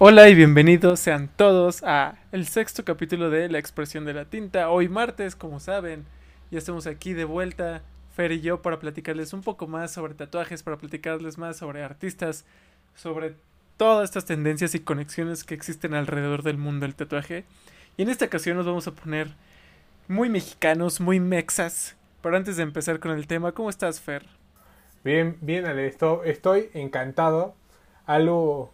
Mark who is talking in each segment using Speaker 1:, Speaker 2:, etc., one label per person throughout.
Speaker 1: Hola y bienvenidos sean todos a el sexto capítulo de La expresión de la tinta. Hoy martes, como saben, ya estamos aquí de vuelta, Fer y yo, para platicarles un poco más sobre tatuajes, para platicarles más sobre artistas, sobre todas estas tendencias y conexiones que existen alrededor del mundo del tatuaje. Y en esta ocasión nos vamos a poner muy mexicanos, muy mexas. Pero antes de empezar con el tema, ¿cómo estás, Fer?
Speaker 2: Bien, bien, Ale, estoy encantado. Algo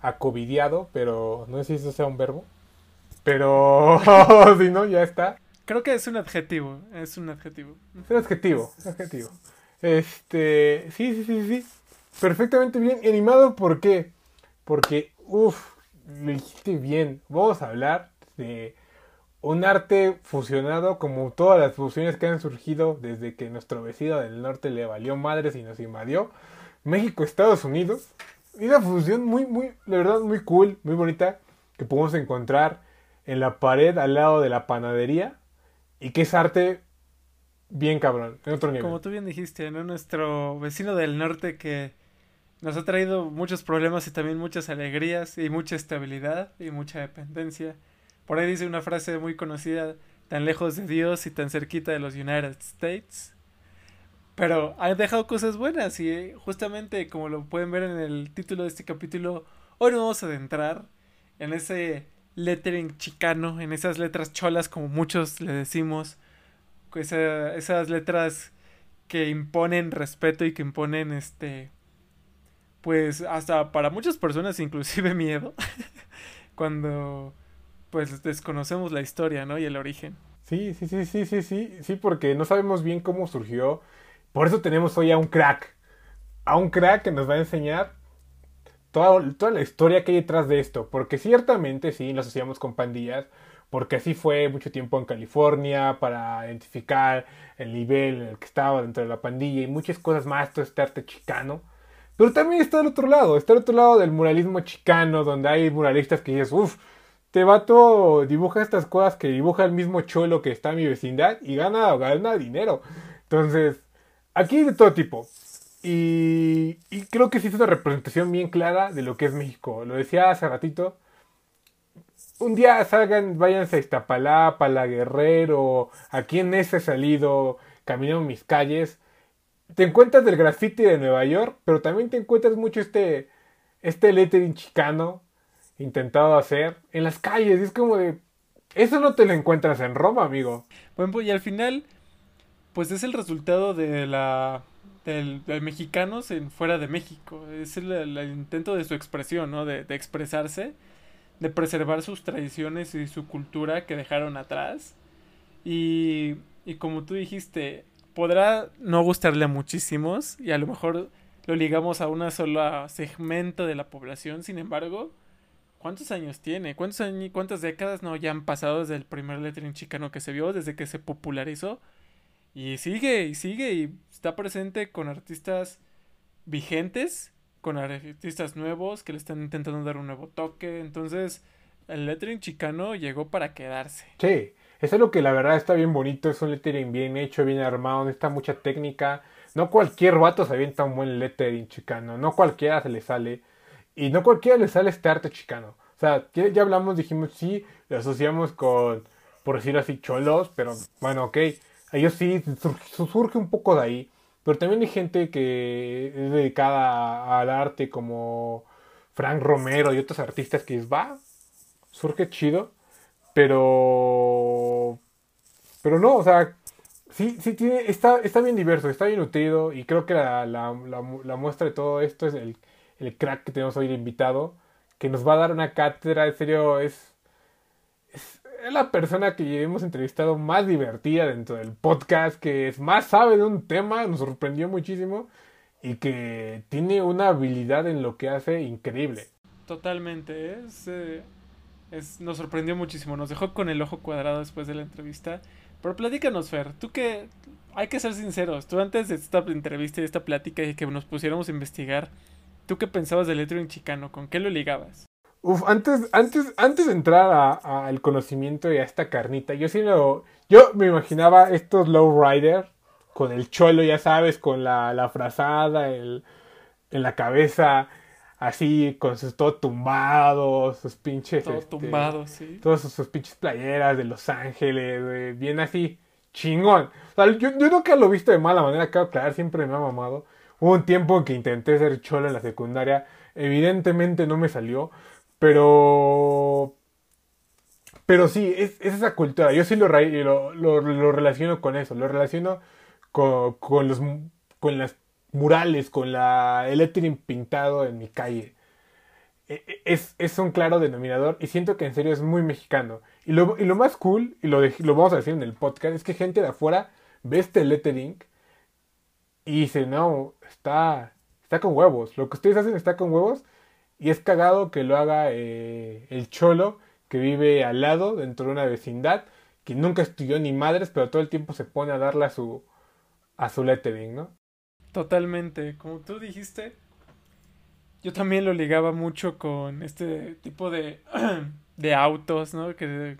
Speaker 2: acovidiado, pero no sé si eso sea un verbo. Pero si no, ya está.
Speaker 1: Creo que es un adjetivo, es un adjetivo.
Speaker 2: Es un adjetivo, es un adjetivo. Este, sí, sí, sí, sí. Perfectamente bien animado, ¿por qué? Porque, uff, lo dijiste bien. Vamos a hablar de un arte fusionado como todas las fusiones que han surgido desde que nuestro vecino del norte le valió madres y nos invadió. México, Estados Unidos y una fusión muy, muy, la verdad, muy cool, muy bonita, que podemos encontrar en la pared al lado de la panadería y que es arte bien cabrón, en otro nivel.
Speaker 1: Como tú bien dijiste, ¿no? Nuestro vecino del norte que nos ha traído muchos problemas y también muchas alegrías y mucha estabilidad y mucha dependencia. Por ahí dice una frase muy conocida, tan lejos de Dios y tan cerquita de los United States. Pero ha dejado cosas buenas y justamente como lo pueden ver en el título de este capítulo, hoy nos vamos a adentrar en ese lettering chicano, en esas letras cholas como muchos le decimos, esas letras que imponen respeto y que imponen este pues hasta para muchas personas inclusive miedo cuando pues desconocemos la historia, ¿no? y el origen.
Speaker 2: Sí, sí, sí, sí, sí, sí, sí, porque no sabemos bien cómo surgió por eso tenemos hoy a un crack. A un crack que nos va a enseñar toda, toda la historia que hay detrás de esto. Porque ciertamente sí, nos asociamos con pandillas. Porque así fue mucho tiempo en California para identificar el nivel en el que estaba dentro de la pandilla y muchas cosas más, todo este arte chicano. Pero también está el otro lado, está el otro lado del muralismo chicano, donde hay muralistas que dices, uff, te vato dibuja estas cosas que dibuja el mismo cholo que está en mi vecindad y gana, gana dinero. Entonces, Aquí de todo tipo. Y, creo que sí es una representación bien clara de lo que es México. Lo decía hace ratito. Un día salgan, váyanse a Iztapalapa, La Guerrero, aquí en ese salido, caminando mis calles. Te encuentras del graffiti de Nueva York, pero también te encuentras mucho este, este lettering chicano intentado hacer en las calles. Es como de. Eso no te lo encuentras en Roma, amigo.
Speaker 1: Bueno, y al final pues es el resultado de la del, mexicanos en fuera de México. Es el, intento de su expresión, ¿no? De, de, expresarse, de preservar sus tradiciones y su cultura que dejaron atrás. Y, y como tú dijiste, podrá no gustarle a muchísimos y a lo mejor lo ligamos a una sola segmento de la población. Sin embargo, ¿cuántos años tiene? ¿Cuántos años, cuántas décadas no ya han pasado desde el primer lettering chicano que se vio, desde que se popularizó? Y sigue, y sigue, y está presente con artistas vigentes, con artistas nuevos que le están intentando dar un nuevo toque. Entonces, el lettering chicano llegó para quedarse.
Speaker 2: Sí, es algo que la verdad está bien bonito, es un lettering bien hecho, bien armado, necesita mucha técnica. No cualquier vato se avienta un buen lettering chicano, no cualquiera se le sale. Y no cualquiera le sale este arte chicano. O sea, ya, hablamos, dijimos, sí, lo asociamos con, por decirlo así, cholos, pero bueno, ok ellos sí, surge un poco de ahí. Pero también hay gente que es dedicada al arte como Frank Romero y otros artistas que va, surge chido. Pero... Pero no, o sea, sí, sí tiene, está, está bien diverso, está bien nutrido y creo que la, la, la, muestra de todo esto es el, el, crack que tenemos hoy de invitado, que nos va a dar una cátedra, en serio, es, es la persona que hemos entrevistado más divertida dentro del podcast, que es más sabe de un tema, nos sorprendió muchísimo y que tiene una habilidad en lo que hace increíble.
Speaker 1: Totalmente, es, eh, es, nos sorprendió muchísimo, nos dejó con el ojo cuadrado después de la entrevista. Pero platícanos, Fer, tú que hay que ser sinceros, tú antes de esta entrevista y esta plática y que nos pusiéramos a investigar, ¿tú qué pensabas del en chicano? ¿Con qué lo ligabas?
Speaker 2: Uf, antes, antes, antes de entrar al conocimiento y a esta carnita, yo sí lo, Yo me imaginaba estos lowrider con el cholo, ya sabes, con la, la frazada el, en la cabeza, así, con sus todo tumbados, sus pinches.
Speaker 1: Todo
Speaker 2: este,
Speaker 1: tumbado, sí.
Speaker 2: Todas sus, sus pinches playeras de Los Ángeles, bien así, chingón. O sea, yo, yo nunca lo he visto de mala manera, acabo de aclarar, siempre me ha mamado. Hubo un tiempo que intenté ser cholo en la secundaria, evidentemente no me salió, pero... Pero sí, es, es esa cultura. Yo sí lo, lo, relaciono con eso. Lo relaciono con, con los con las murales, con la, el lettering pintado en mi calle. E- e- Es, es un claro denominador y siento que en serio es muy mexicano. Y lo, y lo más cool, y lo, lo vamos a decir en el podcast, es que gente de afuera ve este lettering y dice, no, está, está con huevos. Lo que ustedes hacen está con huevos y es cagado que lo haga eh, el cholo que vive al lado, dentro de una vecindad, que nunca estudió ni madres, pero todo el tiempo se pone a darle a su, a su lettering, ¿no?
Speaker 1: Totalmente. Como tú dijiste, yo también lo ligaba mucho con este tipo de, de autos, ¿no? Que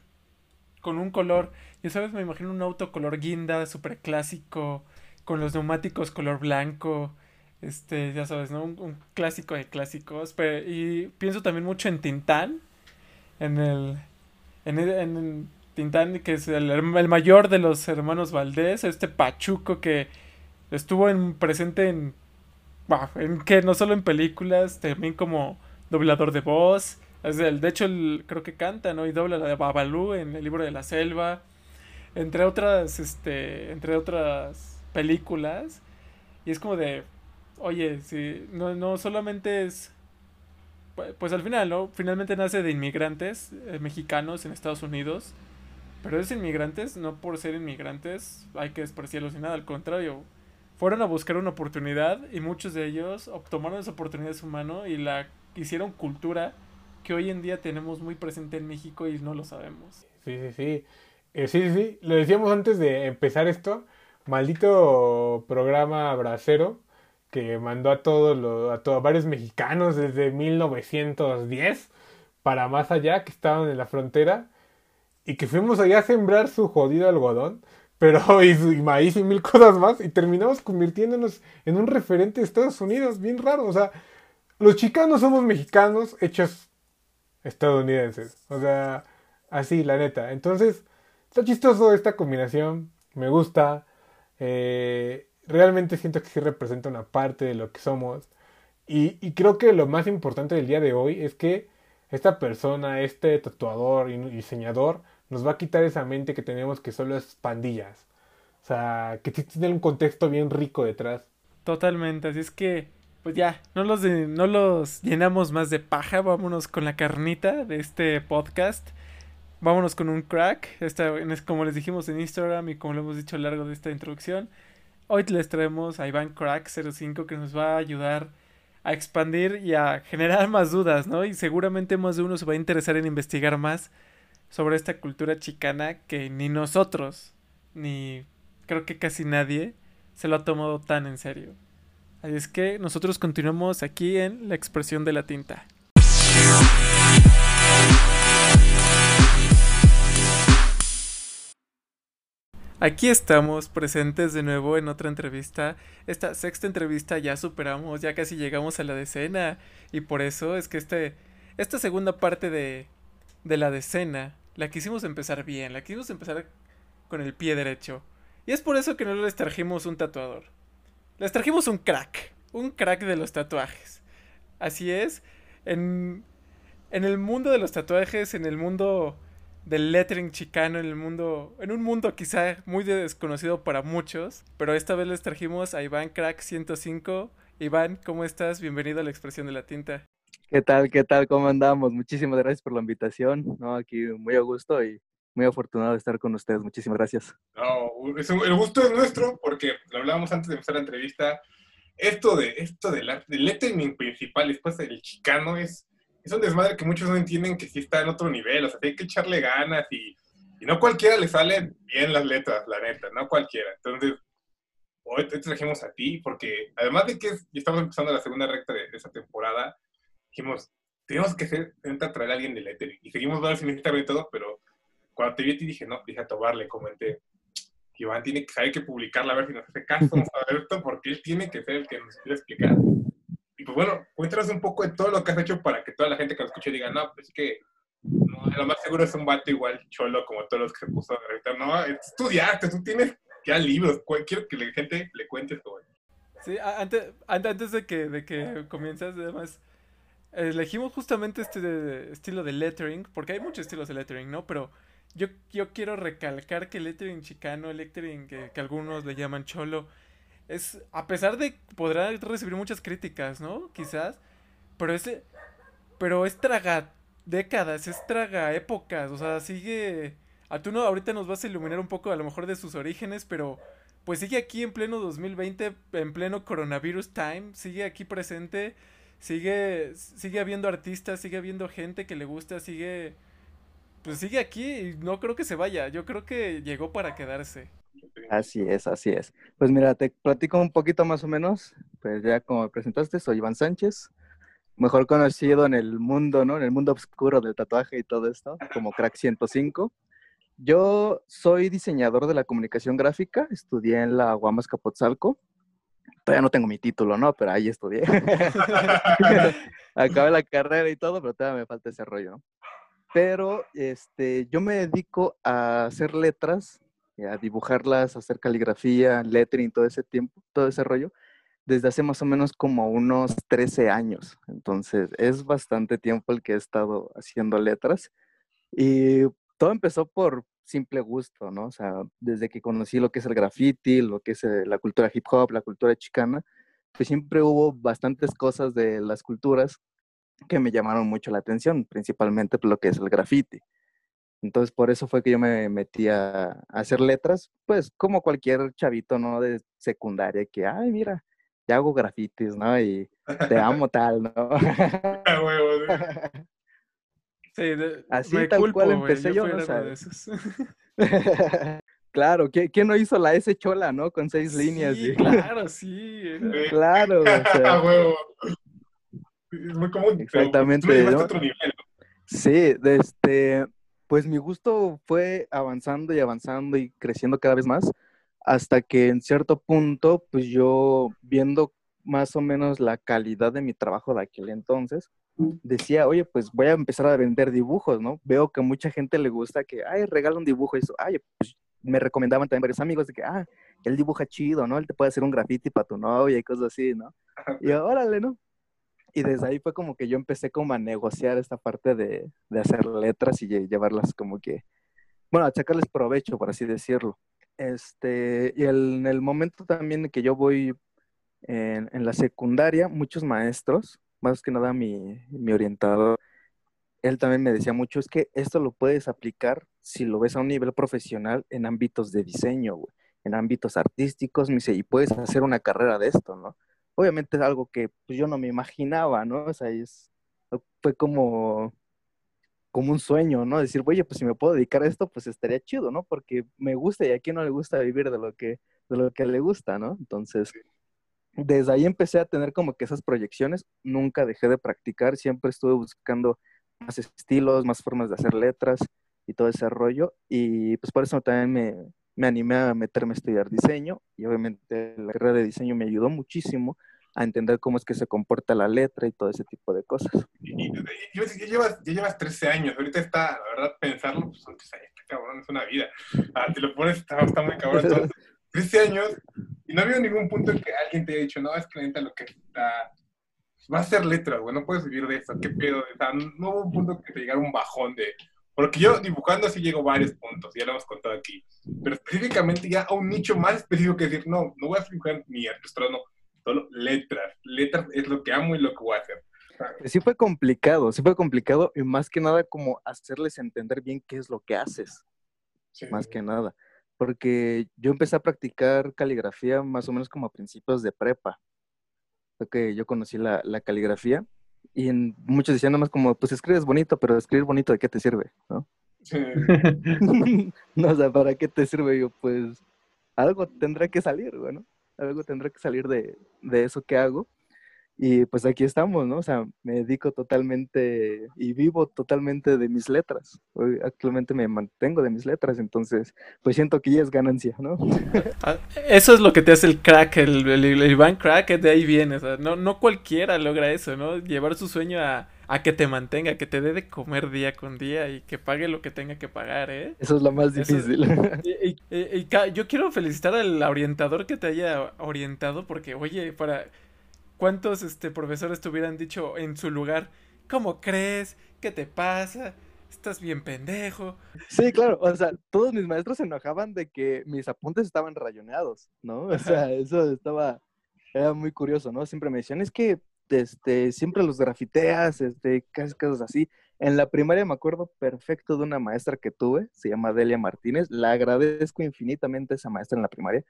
Speaker 1: con un color, ya sabes, me imagino un auto color guinda, súper clásico, con los neumáticos color blanco, este, ya sabes, ¿no? Un, clásico de clásicos. Pero, y pienso también mucho en Tintán, en el, en en Tintán, que es el, el mayor de los hermanos Valdés, este Pachuco que estuvo en, presente en, en que no solo en películas, también como doblador de voz. Es el, de hecho, el, creo que canta, ¿no? Y dobla la de Babalú en el libro de la selva. Entre otras, este, entre otras películas. Y es como de, oye, si no, no solamente es, pu- pues al final, ¿no? Finalmente nace de inmigrantes eh, mexicanos en Estados Unidos. Pero esos inmigrantes, no por ser inmigrantes, hay que despreciarlos ni nada, al contrario. Fueron a buscar una oportunidad y muchos de ellos tomaron esa oportunidad de su mano y la hicieron cultura que hoy en día tenemos muy presente en México y no lo sabemos.
Speaker 2: Sí, sí, sí. Eh, sí, sí. Lo decíamos antes de empezar esto. Maldito programa bracero que mandó a todos los, a todos, varios mexicanos desde 1910 para más allá que estaban en la frontera y que fuimos allá a sembrar su jodido algodón, pero y, maíz y mil cosas más y terminamos convirtiéndonos en un referente de Estados Unidos, bien raro, o sea, los chicanos somos mexicanos hechos estadounidenses, o sea, así, la neta. Entonces, está chistoso esta combinación, me gusta, eh, realmente siento que sí representa una parte de lo que somos. Y, creo que lo más importante del día de hoy es que esta persona, este tatuador y diseñador, nos va a quitar esa mente que tenemos que solo es pandillas. O sea, que sí tiene un contexto bien rico detrás.
Speaker 1: Totalmente, así es que, pues ya, no los, no los llenamos más de paja, vámonos con la carnita de este podcast. Vámonos con un crack, esta, como les dijimos en Instagram y como lo hemos dicho a lo largo de esta introducción. Hoy les traemos a Iván Crack05 que nos va a ayudar a expandir y a generar más dudas, ¿no? Y seguramente más de uno se va a interesar en investigar más sobre esta cultura chicana que ni nosotros, ni creo que casi nadie se lo ha tomado tan en serio. Así es que nosotros continuamos aquí en la expresión de la tinta. Aquí estamos presentes de nuevo en otra entrevista. Esta sexta entrevista ya superamos, ya casi llegamos a la decena. Y por eso es que este, esta segunda parte de, de la decena la quisimos empezar bien, la quisimos empezar con el pie derecho. Y es por eso que no les trajimos un tatuador. Les trajimos un crack, un crack de los tatuajes. Así es, en, en el mundo de los tatuajes, en el mundo del lettering chicano, en el mundo, en un mundo quizá muy desconocido para muchos, pero esta vez les trajimos a Iván Crack 105. Iván, ¿cómo estás? Bienvenido a la expresión de la tinta.
Speaker 3: ¿Qué tal? ¿Qué tal? ¿Cómo andamos? Muchísimas gracias por la invitación. ¿no? Aquí muy a gusto y muy afortunado de estar con ustedes. Muchísimas gracias.
Speaker 2: No, es un- el gusto es nuestro porque lo hablábamos antes de empezar la entrevista. Esto de esto del arte- del lettering principal después del chicano es, es un desmadre que muchos no entienden que sí está en otro nivel. O sea, hay que echarle ganas y, y no cualquiera le salen bien las letras, la neta, no cualquiera. Entonces, hoy te trajimos a ti porque además de que estamos empezando la segunda recta de, de esta temporada, dijimos, tenemos que hacer, traer a alguien de lettering. Y seguimos varios en Instagram y todo, pero cuando te vi a ti dije, no, dije a Tobar, le comenté, Iván tiene que saber que publicarla, a ver si nos hace caso, vamos a ver esto, porque él tiene que ser el que nos quiera explicar. Pues bueno, cuéntanos un poco de todo lo que has hecho para que toda la gente que lo escuche diga, no, pues es que no, lo más seguro es un vato igual cholo como todos los que se puso a revisar. No, estudiaste, tú tienes ya libros. Quiero que la gente le cuente esto.
Speaker 1: Sí, antes, antes de que, de que comiences, además, elegimos justamente este estilo de lettering, porque hay muchos estilos de lettering, ¿no? Pero yo, yo quiero recalcar que el lettering chicano, el lettering que, que algunos le llaman cholo, es, a pesar de podrá recibir muchas críticas, ¿no? Quizás, pero ese, pero es traga décadas, es traga épocas, o sea, sigue, a tú no, ahorita nos vas a iluminar un poco a lo mejor de sus orígenes, pero pues sigue aquí en pleno 2020, en pleno coronavirus time, sigue aquí presente, sigue, sigue habiendo artistas, sigue habiendo gente que le gusta, sigue, pues sigue aquí y no creo que se vaya, yo creo que llegó para quedarse.
Speaker 3: Así es, así es. Pues mira, te platico un poquito más o menos. Pues ya como me presentaste, soy Iván Sánchez, mejor conocido en el mundo, ¿no? En el mundo oscuro del tatuaje y todo esto, como Crack 105. Yo soy diseñador de la comunicación gráfica, estudié en la Guamas Capotzalco. Todavía no tengo mi título, ¿no? Pero ahí estudié. Acabé la carrera y todo, pero todavía me falta ese rollo, ¿no? Pero este, yo me dedico a hacer letras a dibujarlas, hacer caligrafía, lettering, todo ese tiempo, todo ese rollo, desde hace más o menos como unos 13 años. Entonces, es bastante tiempo el que he estado haciendo letras. Y todo empezó por simple gusto, ¿no? O sea, desde que conocí lo que es el graffiti, lo que es eh, la cultura hip hop, la cultura chicana, pues siempre hubo bastantes cosas de las culturas que me llamaron mucho la atención, principalmente lo que es el graffiti. Entonces, por eso fue que yo me metí a, hacer letras, pues como cualquier chavito, ¿no? De secundaria, que, ay, mira, ya hago grafitis, ¿no? Y te amo tal, ¿no?
Speaker 1: sí, Así tal cual empecé yo, ¿no?
Speaker 3: claro, ¿quién, no hizo la S chola, no? Con seis líneas.
Speaker 1: Sí, claro, sí.
Speaker 3: Claro, o sea.
Speaker 2: Es muy común.
Speaker 3: Exactamente. ¿no? Sí, este, pues mi gusto fue avanzando y avanzando y creciendo cada vez más, hasta que en cierto punto, pues yo viendo más o menos la calidad de mi trabajo de aquel entonces, decía, oye, pues voy a empezar a vender dibujos, ¿no? Veo que mucha gente le gusta que, ay, regala un dibujo y eso, ay, pues me recomendaban también varios amigos de que, ah, él dibuja chido, ¿no? Él te puede hacer un graffiti para tu novia y cosas así, ¿no? Y órale, ¿no? Y desde ahí fue como que yo empecé como a negociar esta parte de, de hacer letras y llevarlas como que, bueno, a sacarles provecho, por así decirlo. Este, y en el momento también que yo voy en, la secundaria, muchos maestros, más que nada mi, mi orientador, él también me decía mucho, es que esto lo puedes aplicar si lo ves a un nivel profesional en ámbitos de diseño, en ámbitos artísticos, me dice, y puedes hacer una carrera de esto, ¿no? Obviamente es algo que pues, yo no me imaginaba, ¿no? O sea, es, fue como, como un sueño, ¿no? Decir, oye, pues si me puedo dedicar a esto, pues estaría chido, ¿no? Porque me gusta y a quien no le gusta vivir de lo que, de lo que le gusta, ¿no? Entonces, desde ahí empecé a tener como que esas proyecciones, nunca dejé de practicar, siempre estuve buscando más estilos, más formas de hacer letras y todo ese rollo, y pues por eso también me, me animé a meterme a estudiar diseño y obviamente la carrera de diseño me ayudó muchísimo a entender cómo es que se comporta la letra y todo ese tipo de cosas.
Speaker 2: Y, ya, llevas, ya llevas 13 años, ahorita está, la verdad, pensarlo, pues son 13 años, cabrón, es una vida. Ah, te lo pones, está, está muy cabrón. Entonces, 13 años y no ha habido ningún punto en que alguien te haya dicho, no, es que neta lo que está, va a ser letra, güey, no puedes vivir de eso, qué pedo. O sea, no hubo un punto que te llegara un bajón de, porque yo dibujando así llego a varios puntos, ya lo hemos contado aquí. Pero específicamente ya a un nicho más específico que decir, no, no voy a dibujar ni no, solo letras. Letras es lo que amo y lo que voy a hacer.
Speaker 3: Sí fue complicado, sí fue complicado y más que nada como hacerles entender bien qué es lo que haces. Más que nada. Porque yo empecé a practicar caligrafía más o menos como a principios de prepa. Que yo conocí la, la caligrafía y en, muchos decían nomás como, pues escribes bonito, pero escribir bonito, ¿de qué te sirve? ¿No? no, o sea, ¿para qué te sirve? Yo, pues, algo tendrá que salir, bueno, algo tendrá que salir de, de eso que hago. Y pues aquí estamos, ¿no? O sea, me dedico totalmente y vivo totalmente de mis letras. Hoy actualmente me mantengo de mis letras, entonces pues siento que ya es ganancia, ¿no?
Speaker 1: Ah, eso es lo que te hace el crack, el, el, Iván crack, de ahí viene. O sea, no, no cualquiera logra eso, ¿no? Llevar su sueño a, a que te mantenga, que te dé de comer día con día y que pague lo que tenga que pagar, ¿eh?
Speaker 3: Eso es lo más difícil.
Speaker 1: y, y, yo quiero felicitar al orientador que te haya orientado porque, oye, para ¿Cuántos este, profesores te hubieran dicho en su lugar? ¿Cómo crees? ¿Qué te pasa? Estás bien pendejo.
Speaker 3: Sí, claro. O sea, todos mis maestros se enojaban de que mis apuntes estaban rayoneados, ¿no? O sea, eso estaba, era muy curioso, ¿no? Siempre me decían, es que este, siempre los grafiteas, este, casi cosas así. En la primaria me acuerdo perfecto de una maestra que tuve, se llama Delia Martínez. La agradezco infinitamente a esa maestra en la primaria,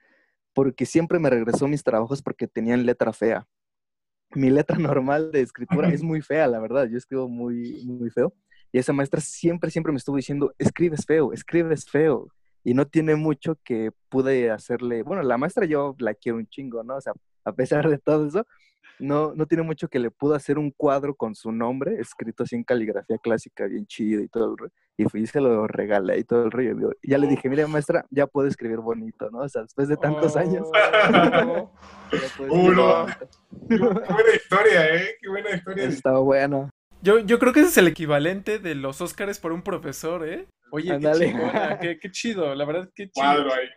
Speaker 3: porque siempre me regresó mis trabajos porque tenían letra fea mi letra normal de escritura es muy fea, la verdad. Yo escribo muy, muy feo. Y esa maestra siempre, siempre me estuvo diciendo, escribes feo, escribes feo. Y no tiene mucho que pude hacerle, bueno, la maestra yo la quiero un chingo, ¿no? O sea, a pesar de todo eso, no, no tiene mucho que le pudo hacer un cuadro con su nombre, escrito así en caligrafía clásica, bien chido y todo el Y fui y se lo regalé y todo el rollo. Y ya le dije, mira, maestra, ya puedo escribir bonito, ¿no? O sea, después de tantos años.
Speaker 4: Oh. Uno. Qué buena historia, ¿eh? Qué buena historia.
Speaker 3: Está bueno.
Speaker 1: Yo, yo creo que ese es el equivalente de los Óscares por un profesor, ¿eh? Oye, qué, qué, chido, la verdad, qué chido. Cuadro ahí.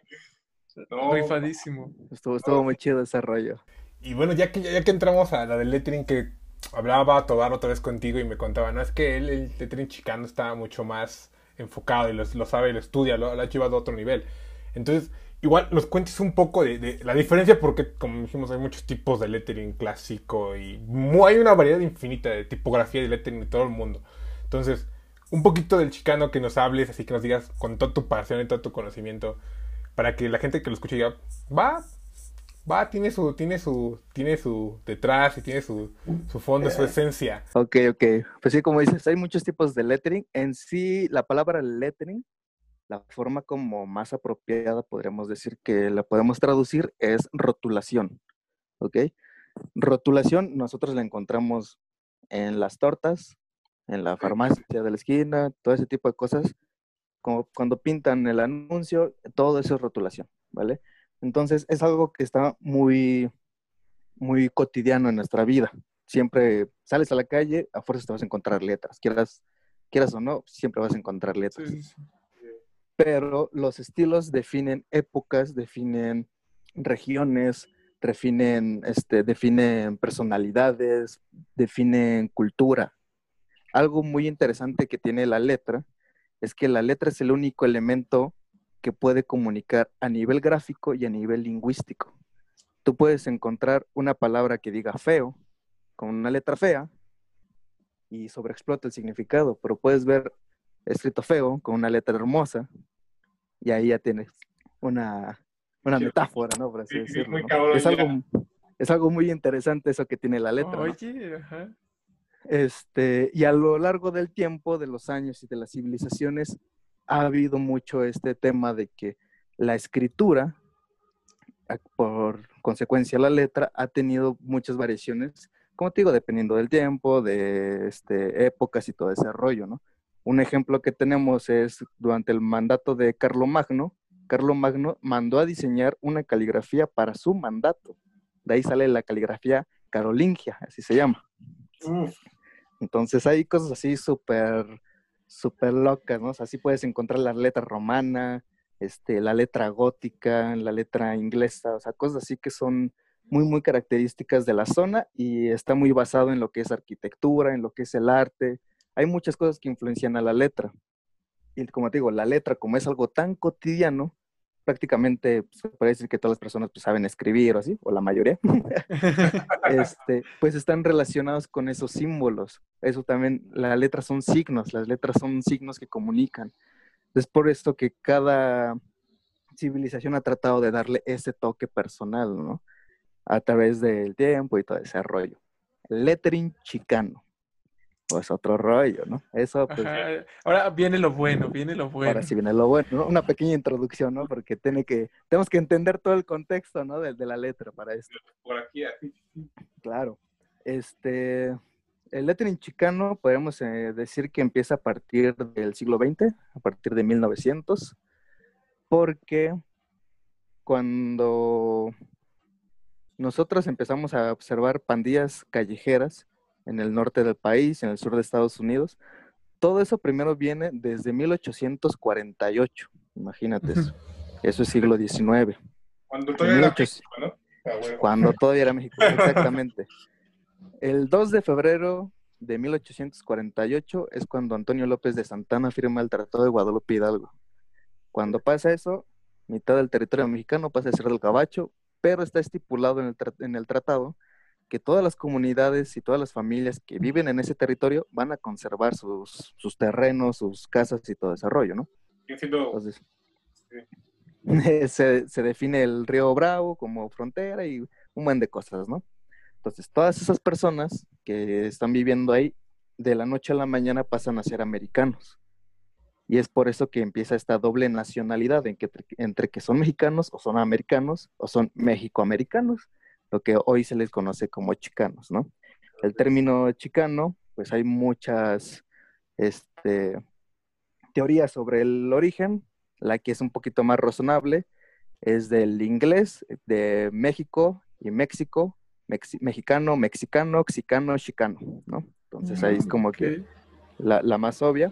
Speaker 1: No. Rifadísimo.
Speaker 3: Estuvo, estuvo muy chido ese rollo.
Speaker 2: Y bueno, ya que, ya que entramos a la del lettering que hablaba Tobar otra vez contigo y me contaba, no, es que él, el lettering chicano está mucho más enfocado y lo, lo sabe, lo estudia, lo, lo, ha llevado a otro nivel. Entonces, igual nos cuentes un poco de, la diferencia porque, como dijimos, hay muchos tipos de lettering clásico y hay una variedad infinita de tipografía de lettering de todo el mundo. Entonces, un poquito del chicano que nos hables, así que nos digas con toda tu pasión y todo tu conocimiento, para que la gente que lo escuche diga, va, va, tiene su, tiene su, tiene su detrás y tiene su, su fondo, su esencia.
Speaker 3: Ok, ok. Pues sí, como dices, hay muchos tipos de lettering. En sí, la palabra lettering, la forma como más apropiada podríamos decir que la podemos traducir es rotulación. ¿Ok? Rotulación nosotros la encontramos en las tortas, en la farmacia de la esquina, todo ese tipo de cosas. Como cuando pintan el anuncio, todo eso es rotulación, ¿vale? Entonces es algo que está muy, muy cotidiano en nuestra vida. Siempre sales a la calle, a fuerzas te vas a encontrar letras. Quieras, quieras o no, siempre vas a encontrar letras. Pero los estilos definen épocas, definen regiones, definen, este, definen personalidades, definen cultura. Algo muy interesante que tiene la letra es que la letra es el único elemento que puede comunicar a nivel gráfico y a nivel lingüístico. Tú puedes encontrar una palabra que diga feo con una letra fea y sobreexplota el significado, pero puedes ver escrito feo con una letra hermosa y ahí ya tienes una, una metáfora, ¿no? Por así decirlo. Es, algo, es algo muy interesante eso que tiene la letra.
Speaker 1: Oye, ajá.
Speaker 3: Este, y a lo largo del tiempo, de los años y de las civilizaciones, ha habido mucho este tema de que la escritura, por consecuencia la letra, ha tenido muchas variaciones, como te digo, dependiendo del tiempo, de este, épocas y todo ese rollo, ¿no? Un ejemplo que tenemos es durante el mandato de Carlomagno, Carlomagno mandó a diseñar una caligrafía para su mandato. De ahí sale la caligrafía carolingia, así se llama. Entonces hay cosas así súper súper locas, ¿no? O sea, así puedes encontrar la letra romana, este, la letra gótica, la letra inglesa, o sea, cosas así que son muy, muy características de la zona y está muy basado en lo que es arquitectura, en lo que es el arte. Hay muchas cosas que influencian a la letra. Y como te digo, la letra, como es algo tan cotidiano, prácticamente pues, se puede decir que todas las personas pues, saben escribir o así, o la mayoría, este, pues están relacionados con esos símbolos. Eso también, las letras son signos, las letras son signos que comunican. Es por esto que cada civilización ha tratado de darle ese toque personal, ¿no? A través del tiempo y todo ese rollo. Lettering chicano pues otro rollo, ¿no? Eso, pues.
Speaker 1: Ahora viene lo bueno, viene lo bueno.
Speaker 3: Ahora sí viene lo bueno, ¿no? Una pequeña introducción, ¿no? Porque tiene que, tenemos que entender todo el contexto, ¿no? De, de la letra para esto.
Speaker 4: Por aquí, aquí.
Speaker 3: Claro. Este, el lettering chicano podemos eh, decir que empieza a partir del siglo XX, a partir de 1900, porque cuando nosotros empezamos a observar pandillas callejeras en el norte del país, en el sur de Estados Unidos, todo eso primero viene desde 1848, imagínate eso. Eso es siglo XIX.
Speaker 4: Cuando todavía era México, ¿no?
Speaker 3: Cuando todavía era México, exactamente. El 2 de febrero de 1848 es cuando Antonio López de Santana firma el Tratado de Guadalupe Hidalgo. Cuando pasa eso, mitad del territorio mexicano pasa a ser del Cabacho, pero está estipulado en el, en el tratado que todas las comunidades y todas las familias que viven en ese territorio van a conservar sus, sus terrenos, sus casas y todo desarrollo, ¿no? Entonces, se, se, define el río Bravo como frontera y un buen de cosas, ¿no? Entonces, todas esas personas que están viviendo ahí, de la noche a la mañana pasan a ser americanos. Y es por eso que empieza esta doble nacionalidad en que, entre que son mexicanos o son americanos o son mexicoamericanos, lo que hoy se les conoce como chicanos, ¿no? El término chicano, pues hay muchas este, teorías sobre el origen, la que es un poquito más razonable es del inglés, de México y México, mexicano, mexicano, xicano, chicano, ¿no? Entonces ahí es mm, como que la, la, más obvia,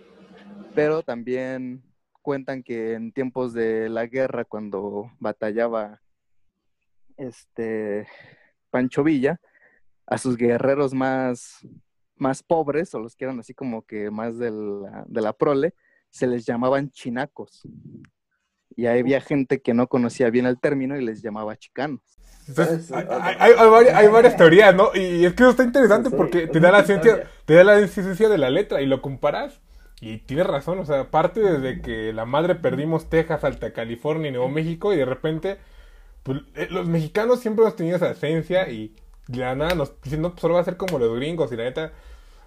Speaker 3: pero también cuentan que en tiempos de la guerra, cuando batallaba este Pancho Villa, a sus guerreros más, más pobres, o los que eran así como que más de la prole, se les llamaban chinacos. Y había gente que no conocía bien el término y les llamaba chicanos.
Speaker 2: hay, varias, teorías, ¿no? Y es que eso está interesante porque te da la ciencia, te da la ciencia de la letra y lo comparas. Y tienes razón, o sea, parte desde que la madre perdimos Texas, Alta California y Nuevo México y de repente, pues, eh, los mexicanos siempre hemos tenido esa esencia y de la nada nos dicen, no, pues solo va a ser como los gringos y la neta,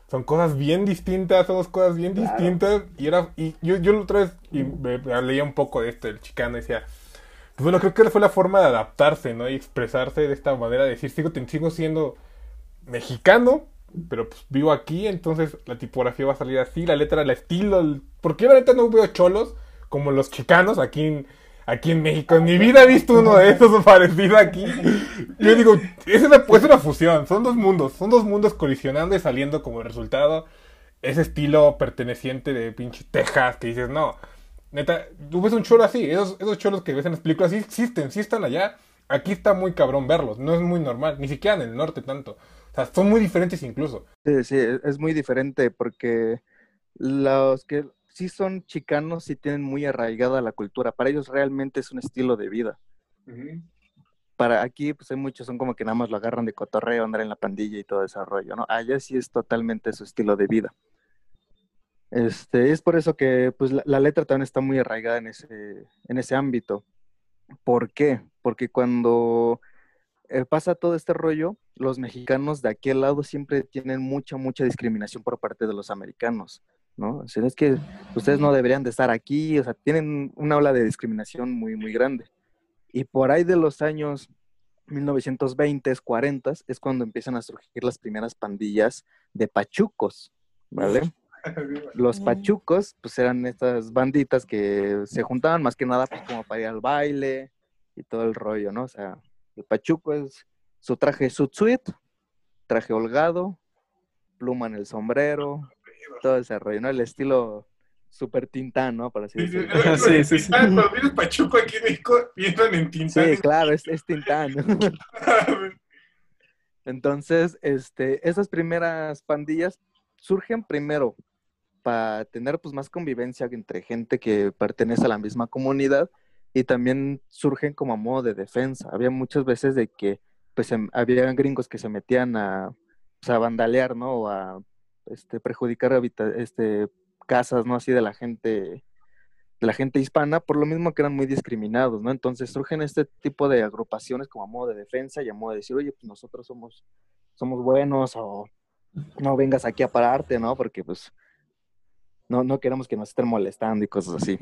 Speaker 2: son cosas bien distintas, son dos cosas bien distintas. Y era y yo, yo otra vez y me, leía un poco de esto, el chicano, decía, pues bueno, creo que fue la forma de adaptarse, ¿no? Y expresarse de esta manera, de decir, sigo, sigo siendo mexicano, pero pues vivo aquí, entonces la tipografía va a salir así, la letra, el estilo, porque la neta no veo cholos como los chicanos aquí en aquí en México. En mi vida he visto uno de esos parecido aquí. Yo digo, es una, es una fusión, son dos mundos, son dos mundos colisionando y saliendo como resultado ese estilo perteneciente de pinche Texas que dices, no, neta, tú ves un cholo así, esos, esos que ves en las películas sí existen, sí están allá. Aquí está muy cabrón verlos, no es muy normal, ni siquiera en el norte tanto. O sea, son muy diferentes incluso.
Speaker 3: Sí, sí, es muy diferente porque los que sí son chicanos, sí tienen muy arraigada la cultura. Para ellos realmente es un estilo de vida. Para aquí, pues hay muchos, son como que nada más lo agarran de cotorreo, andar en la pandilla y todo ese rollo, ¿no? Allá sí es totalmente su estilo de vida. Este, es por eso que pues, la, letra también está muy arraigada en ese, en ese ámbito. ¿Por qué? Porque cuando eh, pasa todo este rollo, los mexicanos de aquel lado siempre tienen mucha, mucha discriminación por parte de los americanos. ¿No? O sea, es que ustedes no deberían de estar aquí, o sea, tienen una ola de discriminación muy, muy grande. Y por ahí de los años 1920, 40 es cuando empiezan a surgir las primeras pandillas de pachucos, ¿vale? Los pachucos, pues eran estas banditas que se juntaban más que nada pues, como para ir al baile y todo el rollo, ¿no? O sea, el pachuco es su traje sutsuit, traje holgado, pluma en el sombrero, todo ese rollo, ¿no? El estilo súper Tintán, ¿no? Para así
Speaker 4: decirlo. Sí, sí, sí. Cuando vienes Pachuco aquí en México, piensan en Tintán.
Speaker 3: Sí, claro, es, es Tintán. Entonces, este, esas primeras pandillas surgen primero para tener pues más convivencia entre gente que pertenece a la misma comunidad y también surgen como a modo de defensa. Había muchas veces de que pues em, había gringos que se metían a, pues, a vandalear, ¿no? O a este, perjudicar este, casas, ¿no? Así de la gente, de la gente hispana, por lo mismo que eran muy discriminados, ¿no? Entonces surgen este tipo de agrupaciones como a modo de defensa y a modo de decir, oye, pues nosotros somos, somos buenos o no vengas aquí a pararte, ¿no? Porque pues no, no queremos que nos estén molestando y cosas así.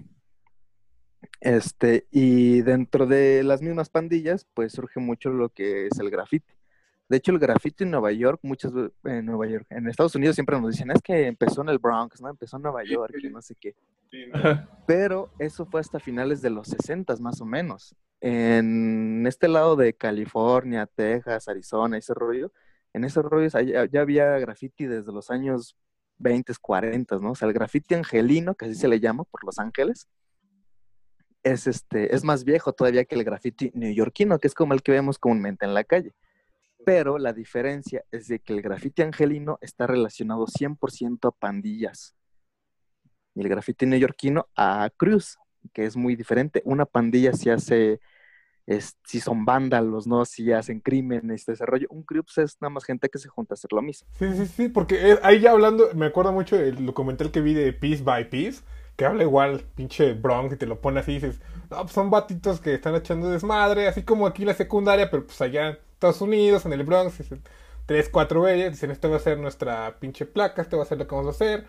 Speaker 3: Este, y dentro de las mismas pandillas, pues surge mucho lo que es el graffiti. De hecho, el graffiti en Nueva York, muchas en Nueva York, en Estados Unidos siempre nos dicen, es que empezó en el Bronx, ¿no? Empezó en Nueva York y no sé qué. Pero eso fue hasta finales de los 60 más o menos. En este lado de California, Texas, Arizona, ese rollo, en esos rollos ya había graffiti desde los años 20, 40, ¿no? O sea, el graffiti angelino, que así se le llama por Los Ángeles, es, este, es más viejo todavía que el graffiti neoyorquino, que es como el que vemos comúnmente en la calle. Pero la diferencia es de que el graffiti angelino está relacionado 100% a pandillas. Y el graffiti neoyorquino a cruz, que es muy diferente. Una pandilla se hace, si son vándalos, ¿no? Si hacen crímenes, desarrollo. Un cruz es nada más gente que se junta a hacer lo mismo.
Speaker 2: Sí, sí, sí, porque ahí ya hablando, me acuerdo mucho del documental que vi de Piece by Piece, que habla igual, pinche Bronx, y te lo pone así y dices, no, pues son batitos que están echando desmadre, así como aquí la secundaria, pero pues allá Estados Unidos, en el Bronx, dicen, tres, cuatro veces, dicen, esto va a ser nuestra pinche placa, esto va a ser lo que vamos a hacer.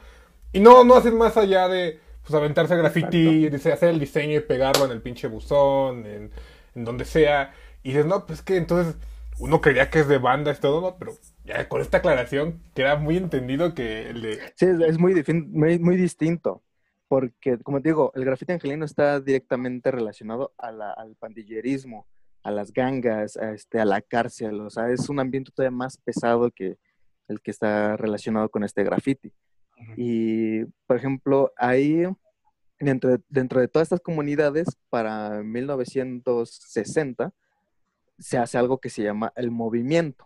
Speaker 2: Y no, no hacen más allá de, pues, aventarse graffiti, hacer el diseño y pegarlo en el pinche buzón, en, donde sea. Y dices, no, pues que entonces uno creía que es de banda, es todo, ¿no? Pero ya con esta aclaración queda muy entendido que el de...
Speaker 3: Sí, es muy, muy, muy distinto porque, como te digo, el grafiti angelino está directamente relacionado al pandillerismo, a las gangas, a, este, a la cárcel, o sea, es un ambiente todavía más pesado que el que está relacionado con este graffiti. Y, por ejemplo, ahí, dentro de, dentro de todas estas comunidades, para 1960, se hace algo que se llama el movimiento.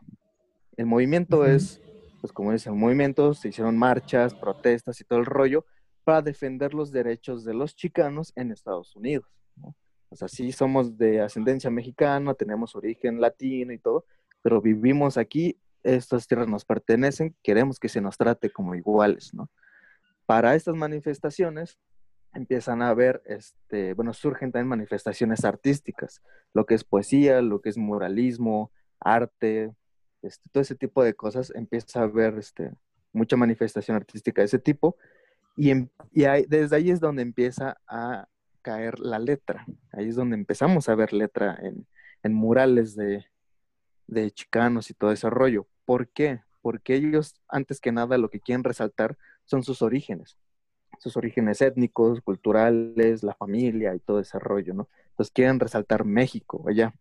Speaker 3: El movimiento es, pues como dice, el movimiento, se hicieron marchas, protestas y todo el rollo para defender los derechos de los chicanos en Estados Unidos. O sea, sí somos de ascendencia mexicana, tenemos origen latino y todo, pero vivimos aquí, estas tierras nos pertenecen, queremos que se nos trate como iguales, ¿no? Para estas manifestaciones empiezan a haber, este, bueno, surgen también manifestaciones artísticas, lo que es poesía, lo que es muralismo, arte, este, todo ese tipo de cosas, empieza a haber este, mucha manifestación artística de ese tipo, y, y desde ahí es donde empieza a caer la letra. Ahí es donde empezamos a ver letra en, murales de, chicanos y todo ese rollo. ¿Por qué? Porque ellos, antes que nada, lo que quieren resaltar son sus orígenes, sus orígenes étnicos, culturales, la familia y todo ese rollo, ¿no? Entonces quieren resaltar México allá.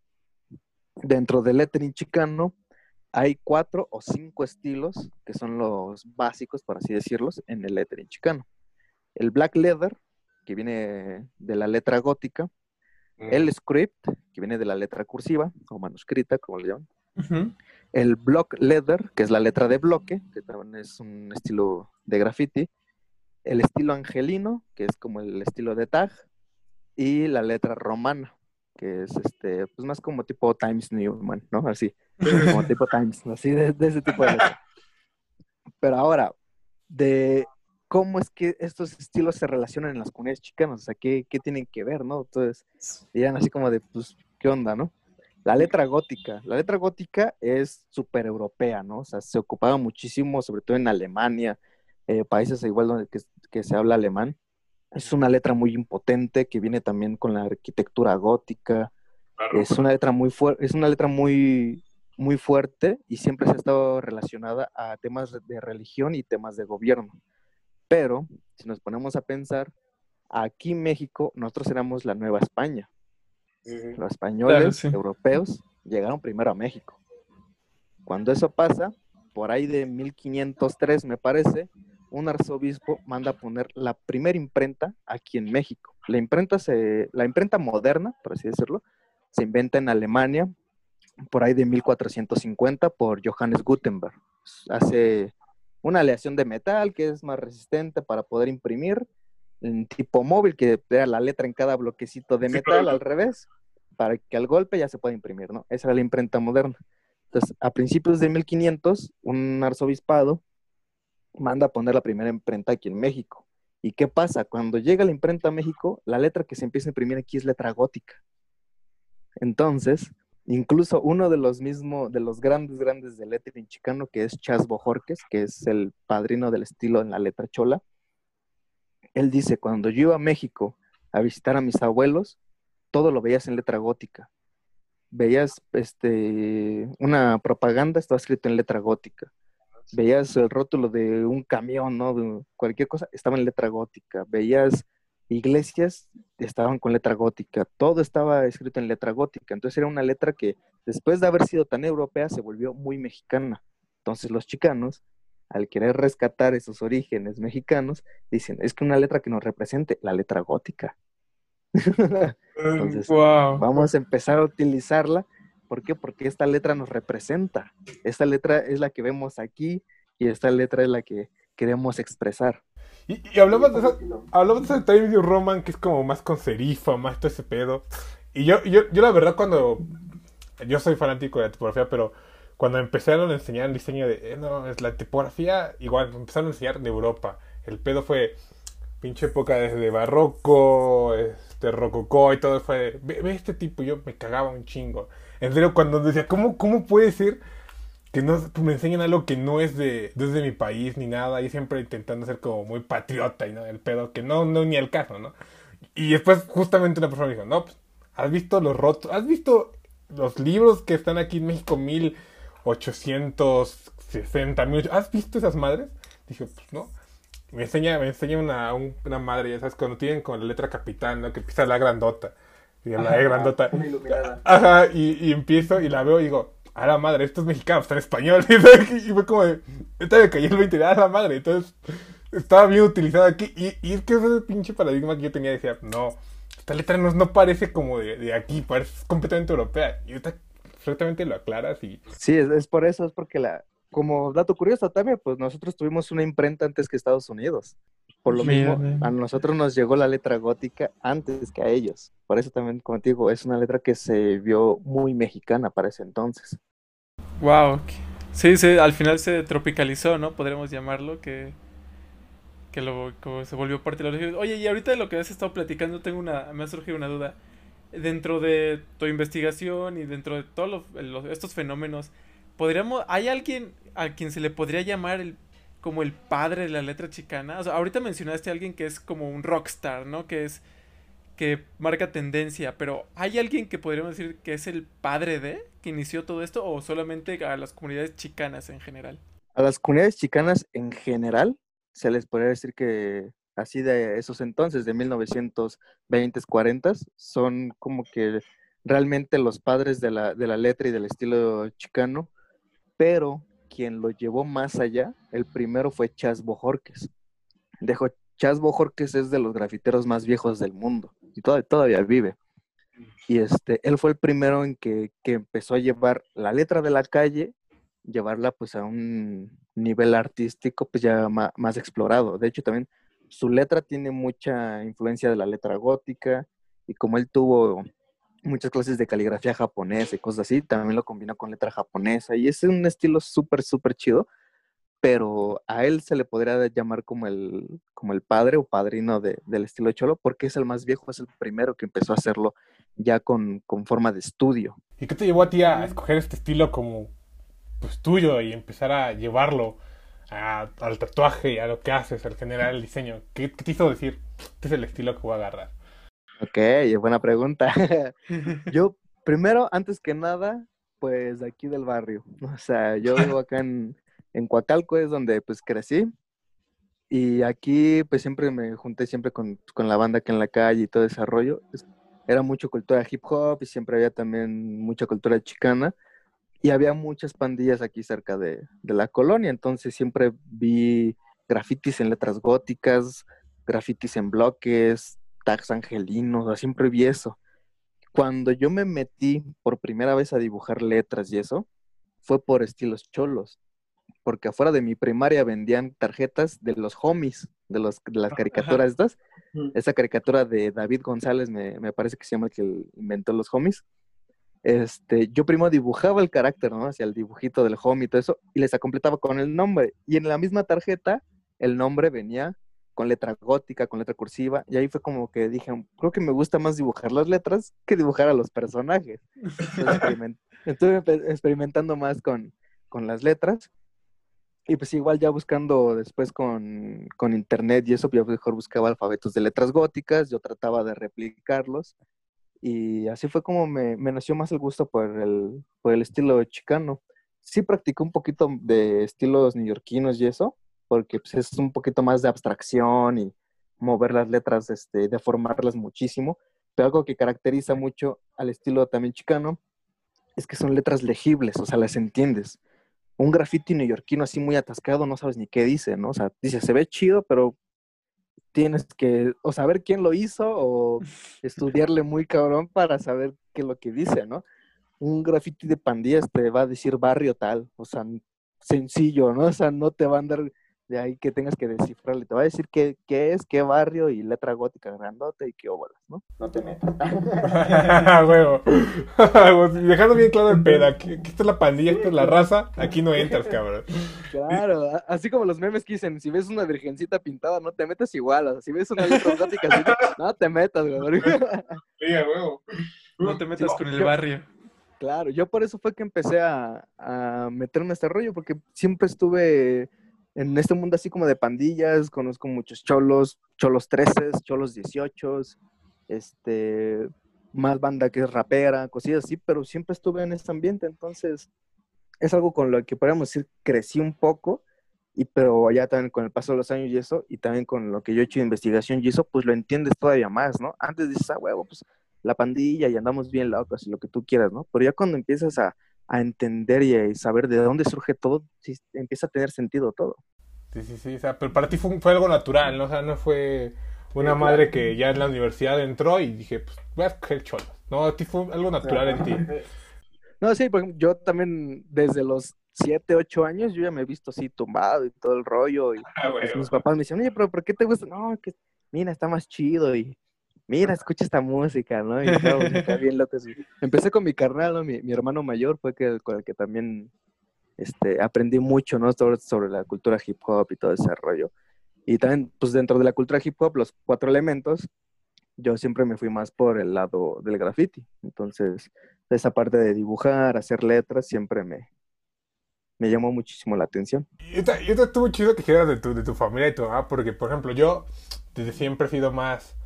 Speaker 3: Dentro del lettering chicano hay cuatro o cinco estilos que son los básicos, por así decirlos, en el lettering chicano. El black leather, que viene de la letra gótica, el script, que viene de la letra cursiva o manuscrita, como le llaman, el block leather, que es la letra de bloque, que también es un estilo de graffiti, el estilo angelino, que es como el estilo de tag, y la letra romana, que es este, pues más como tipo Times New, ¿no? Así, como tipo Times, así de, de ese tipo de letra. Pero ahora, de cómo es que estos estilos se relacionan en las comunidades chicanas, o sea, qué, qué tienen que ver, ¿no? Entonces, dirían así como de, pues, ¿qué onda, no? La letra gótica, la letra gótica es súper europea, ¿no? O sea, se ocupaba muchísimo, sobre todo en Alemania, eh, países igual donde que, se habla alemán. Es una letra muy impotente que viene también con la arquitectura gótica. Es una letra muy fuerte, es una letra muy, muy fuerte y siempre se ha estado relacionada a temas de religión y temas de gobierno. Pero si nos ponemos a pensar, aquí en México nosotros éramos la Nueva España. Los españoles, europeos, llegaron primero a México. Cuando eso pasa, por ahí de 1503 me parece, un arzobispo manda a poner la primera imprenta aquí en México. La imprenta, se, la imprenta moderna, por así decirlo, se inventa en Alemania por ahí de 1450 por Johannes Gutenberg. Hace una aleación de metal que es más resistente para poder imprimir, en tipo móvil que vea la letra en cada bloquecito de metal al revés, para que al golpe ya se pueda imprimir, ¿no? Esa era la imprenta moderna. Entonces, a principios de 1500, un arzobispado manda a poner la primera imprenta aquí en México. ¿Y qué pasa? Cuando llega la imprenta a México, la letra que se empieza a imprimir aquí es letra gótica. Entonces, Incluso uno de los mismos, de los grandes, grandes del lettering chicano, que es Chas Bojorques, que es el padrino del estilo en la letra chola, él dice, cuando yo iba a México a visitar a mis abuelos, todo lo veías en letra gótica. veías este, una propaganda, estaba escrito en letra gótica. Veías el rótulo de un camión, ¿no? De cualquier cosa, estaba en letra gótica. Veías iglesias, estaban con letra gótica. Todo estaba escrito en letra gótica. Entonces era una letra que después de haber sido tan europea se volvió muy mexicana. Entonces los chicanos, al querer rescatar esos orígenes mexicanos, dicen, es que una letra que nos represente, la letra gótica. Entonces, vamos a empezar a utilizarla. ¿Por qué? Porque esta letra nos representa. Esta letra es la que vemos aquí y esta letra es la que queremos expresar.
Speaker 2: Y, y hablamos, de eso, hablamos de Times New Roman, que es como más con serifa, más todo ese pedo. Y yo, yo, yo la verdad cuando... Yo soy fanático de la tipografía, pero cuando empezaron a enseñar el diseño de... Eh, no, es la tipografía, igual, empezaron a enseñar de Europa. El pedo fue pinche época desde barroco, este rococó y todo fue, ve, este tipo, yo me cagaba un chingo. En serio, cuando decía, ¿cómo, cómo puede ser que no me enseñen algo que no es de, desde mi país ni nada? Y siempre intentando ser como muy patriota y no, el pedo, que no, no ni el caso, ¿no? Y después justamente una persona me dijo, no, pues, ¿has visto los rotos? ¿Has visto los libros que están aquí en México, 1860, mil, ¿has visto esas madres? Dije, pues no me enseña, me enseña una, una madre, ya sabes, cuando tienen con la letra capital, ¿no? Que empieza la grandota. Y la E grandota. Una iluminada. Ajá, y, y, empiezo y la veo y digo, a la madre, esto es mexicano, está en español. y fue como de, esta me cayó el 20, a la madre. Entonces, estaba bien utilizado aquí. Y, es que ese pinche paradigma que yo tenía, decía, no, esta letra no, parece como de, de aquí, parece completamente europea. Y ahorita perfectamente lo aclaras y...
Speaker 3: Sí, es, es por eso, es porque la, como dato curioso también, pues nosotros tuvimos una imprenta antes que Estados Unidos. Por lo mismo, a nosotros nos llegó la letra gótica antes que a ellos. Por eso también, como te digo, es una letra que se vio muy mexicana para ese entonces.
Speaker 1: Wow. Sí, sí, al final se tropicalizó, ¿no? Podríamos llamarlo, que, que lo, se volvió parte de los... Oye, y ahorita de lo que has estado platicando, tengo una, me ha surgido una duda. Dentro de tu investigación y dentro de todos estos fenómenos, podríamos, ¿hay alguien a quien se le podría llamar el, como el padre de la letra chicana? Ahorita mencionaste a alguien que es como un rockstar, ¿no? Que es que marca tendencia, pero ¿hay alguien que podríamos decir que es el padre de, que inició todo esto, o solamente a las comunidades chicanas en general?
Speaker 3: A las comunidades chicanas en general, se les podría decir que así de esos entonces, de 1920, 40, son como que realmente los padres de la, de la letra y del estilo chicano, pero quien lo llevó más allá, el primero fue Chas Bojorques. Dejo, Chas Bojorques es de los grafiteros más viejos del mundo y todavía, vive. Y este, él fue el primero en que, empezó a llevar la letra de la calle, llevarla pues a un nivel artístico pues ya más, más explorado. De hecho también su letra tiene mucha influencia de la letra gótica y como él tuvo muchas clases de caligrafía japonesa y cosas así, también lo combinó con letra japonesa y es un estilo súper, súper chido, pero a él se le podría llamar como el, como el padre o padrino del estilo cholo porque es el más viejo, es el primero que empezó a hacerlo ya con, con forma de estudio.
Speaker 2: ¿Y qué te llevó a ti a escoger este estilo como pues, tuyo y empezar a llevarlo al tatuaje a lo que haces, al generar el diseño? ¿Qué, ¿Qué, te hizo decir, este es el estilo que voy a agarrar?
Speaker 3: Ok, buena pregunta. yo, primero, antes que nada, pues de aquí del barrio. O sea, yo vivo acá en, en Coacalco, es donde pues crecí. Y aquí pues siempre me junté siempre con, con la banda que en la calle y todo ese rollo. Era mucho cultura hip hop y siempre había también mucha cultura chicana. Y había muchas pandillas aquí cerca de, de la colonia. Entonces siempre vi grafitis en letras góticas, grafitis en bloques, tags angelinos, siempre vi eso. Cuando yo me metí por primera vez a dibujar letras y eso, fue por estilos cholos, porque afuera de mi primaria vendían tarjetas de los homies, de, los, de las caricaturas estas. Esa caricatura de David González me, me, parece que se llama el que inventó los homies. Este, yo primero dibujaba el carácter, ¿no? Hacia el dibujito del homie y todo eso, y les completaba con el nombre. Y en la misma tarjeta, el nombre venía con letra gótica, con letra cursiva, y ahí fue como que dije, creo que me gusta más dibujar las letras que dibujar a los personajes. estuve experimentando más con, con, las letras, y pues igual ya buscando después con, con internet y eso, yo mejor buscaba alfabetos de letras góticas, yo trataba de replicarlos, y así fue como me, me nació más el gusto por el, por el estilo chicano. Sí practicé un poquito de estilos neoyorquinos y eso, porque pues, es un poquito más de abstracción y mover las letras, este, deformarlas muchísimo, pero algo que caracteriza mucho al estilo también chicano es que son letras legibles, o sea, las entiendes. Un graffiti neoyorquino así muy atascado, no sabes ni qué dice, ¿no? O sea, dice, se ve chido, pero tienes que o saber quién lo hizo o estudiarle muy cabrón para saber qué es lo que dice, ¿no? Un graffiti de pandillas te va a decir barrio tal, o sea, sencillo, ¿no? O sea, no te va a andar de ahí que tengas que descifrarle. Te va a decir qué, qué es, qué barrio y letra gótica grandote y qué óvalas, ¿no?
Speaker 5: No te metas.
Speaker 2: Huevo. Dejando bien claro el peda, que, esta es la pandilla, esta es la raza, aquí no entras, cabrón.
Speaker 3: Claro, así como los memes que dicen, si ves una virgencita pintada, no te metas igual. O sea, si ves una letra gótica, no te metas, güey.
Speaker 4: Sí, huevo.
Speaker 1: No te metas con el barrio.
Speaker 3: Claro, yo por eso fue que empecé a, a meterme a este rollo, porque siempre estuve en este mundo así como de pandillas, conozco muchos cholos, cholos 13, cholos 18, este, más banda que es rapera, cosillas así, pero siempre estuve en este ambiente, entonces es algo con lo que podríamos decir crecí un poco, y pero ya también con el paso de los años y eso, y también con lo que yo he hecho de investigación y eso, pues lo entiendes todavía más, ¿no? Antes dices, ah, huevo, pues la pandilla y andamos bien locos y lo que tú quieras, ¿no? Pero ya cuando empiezas a, a entender y saber de dónde surge todo, sí, empieza a tener sentido todo.
Speaker 2: Sí, sí, sí, o sea, pero para ti fue, fue algo natural, ¿no? O sea, no fue una madre que ya en la universidad entró y dije, pues voy a escoger cholos. No, a ti fue algo natural en ti.
Speaker 3: No, sí, pues yo también desde los 7, 8 años yo ya me he visto así tumbado y todo el rollo y
Speaker 4: Ah,
Speaker 3: pues, mis papás me decían, oye, pero ¿por qué te gusta? No, que mira, está más chido y mira, escucha esta música, ¿no? Y estábamos acá bien locos. Empecé con mi carnal, ¿no? Mi, mi hermano mayor fue que, con el que también este, aprendí mucho, ¿no? Sobre, sobre la cultura hip hop y todo ese rollo. Y también, pues dentro de la cultura hip hop, los cuatro elementos, yo siempre me fui más por el lado del graffiti. Entonces, esa parte de dibujar, hacer letras, siempre me, me llamó muchísimo la atención.
Speaker 2: Y esto, y esto estuvo chido que dijeras de tu, de tu familia y tu mamá, porque, por ejemplo, yo desde siempre he sido más,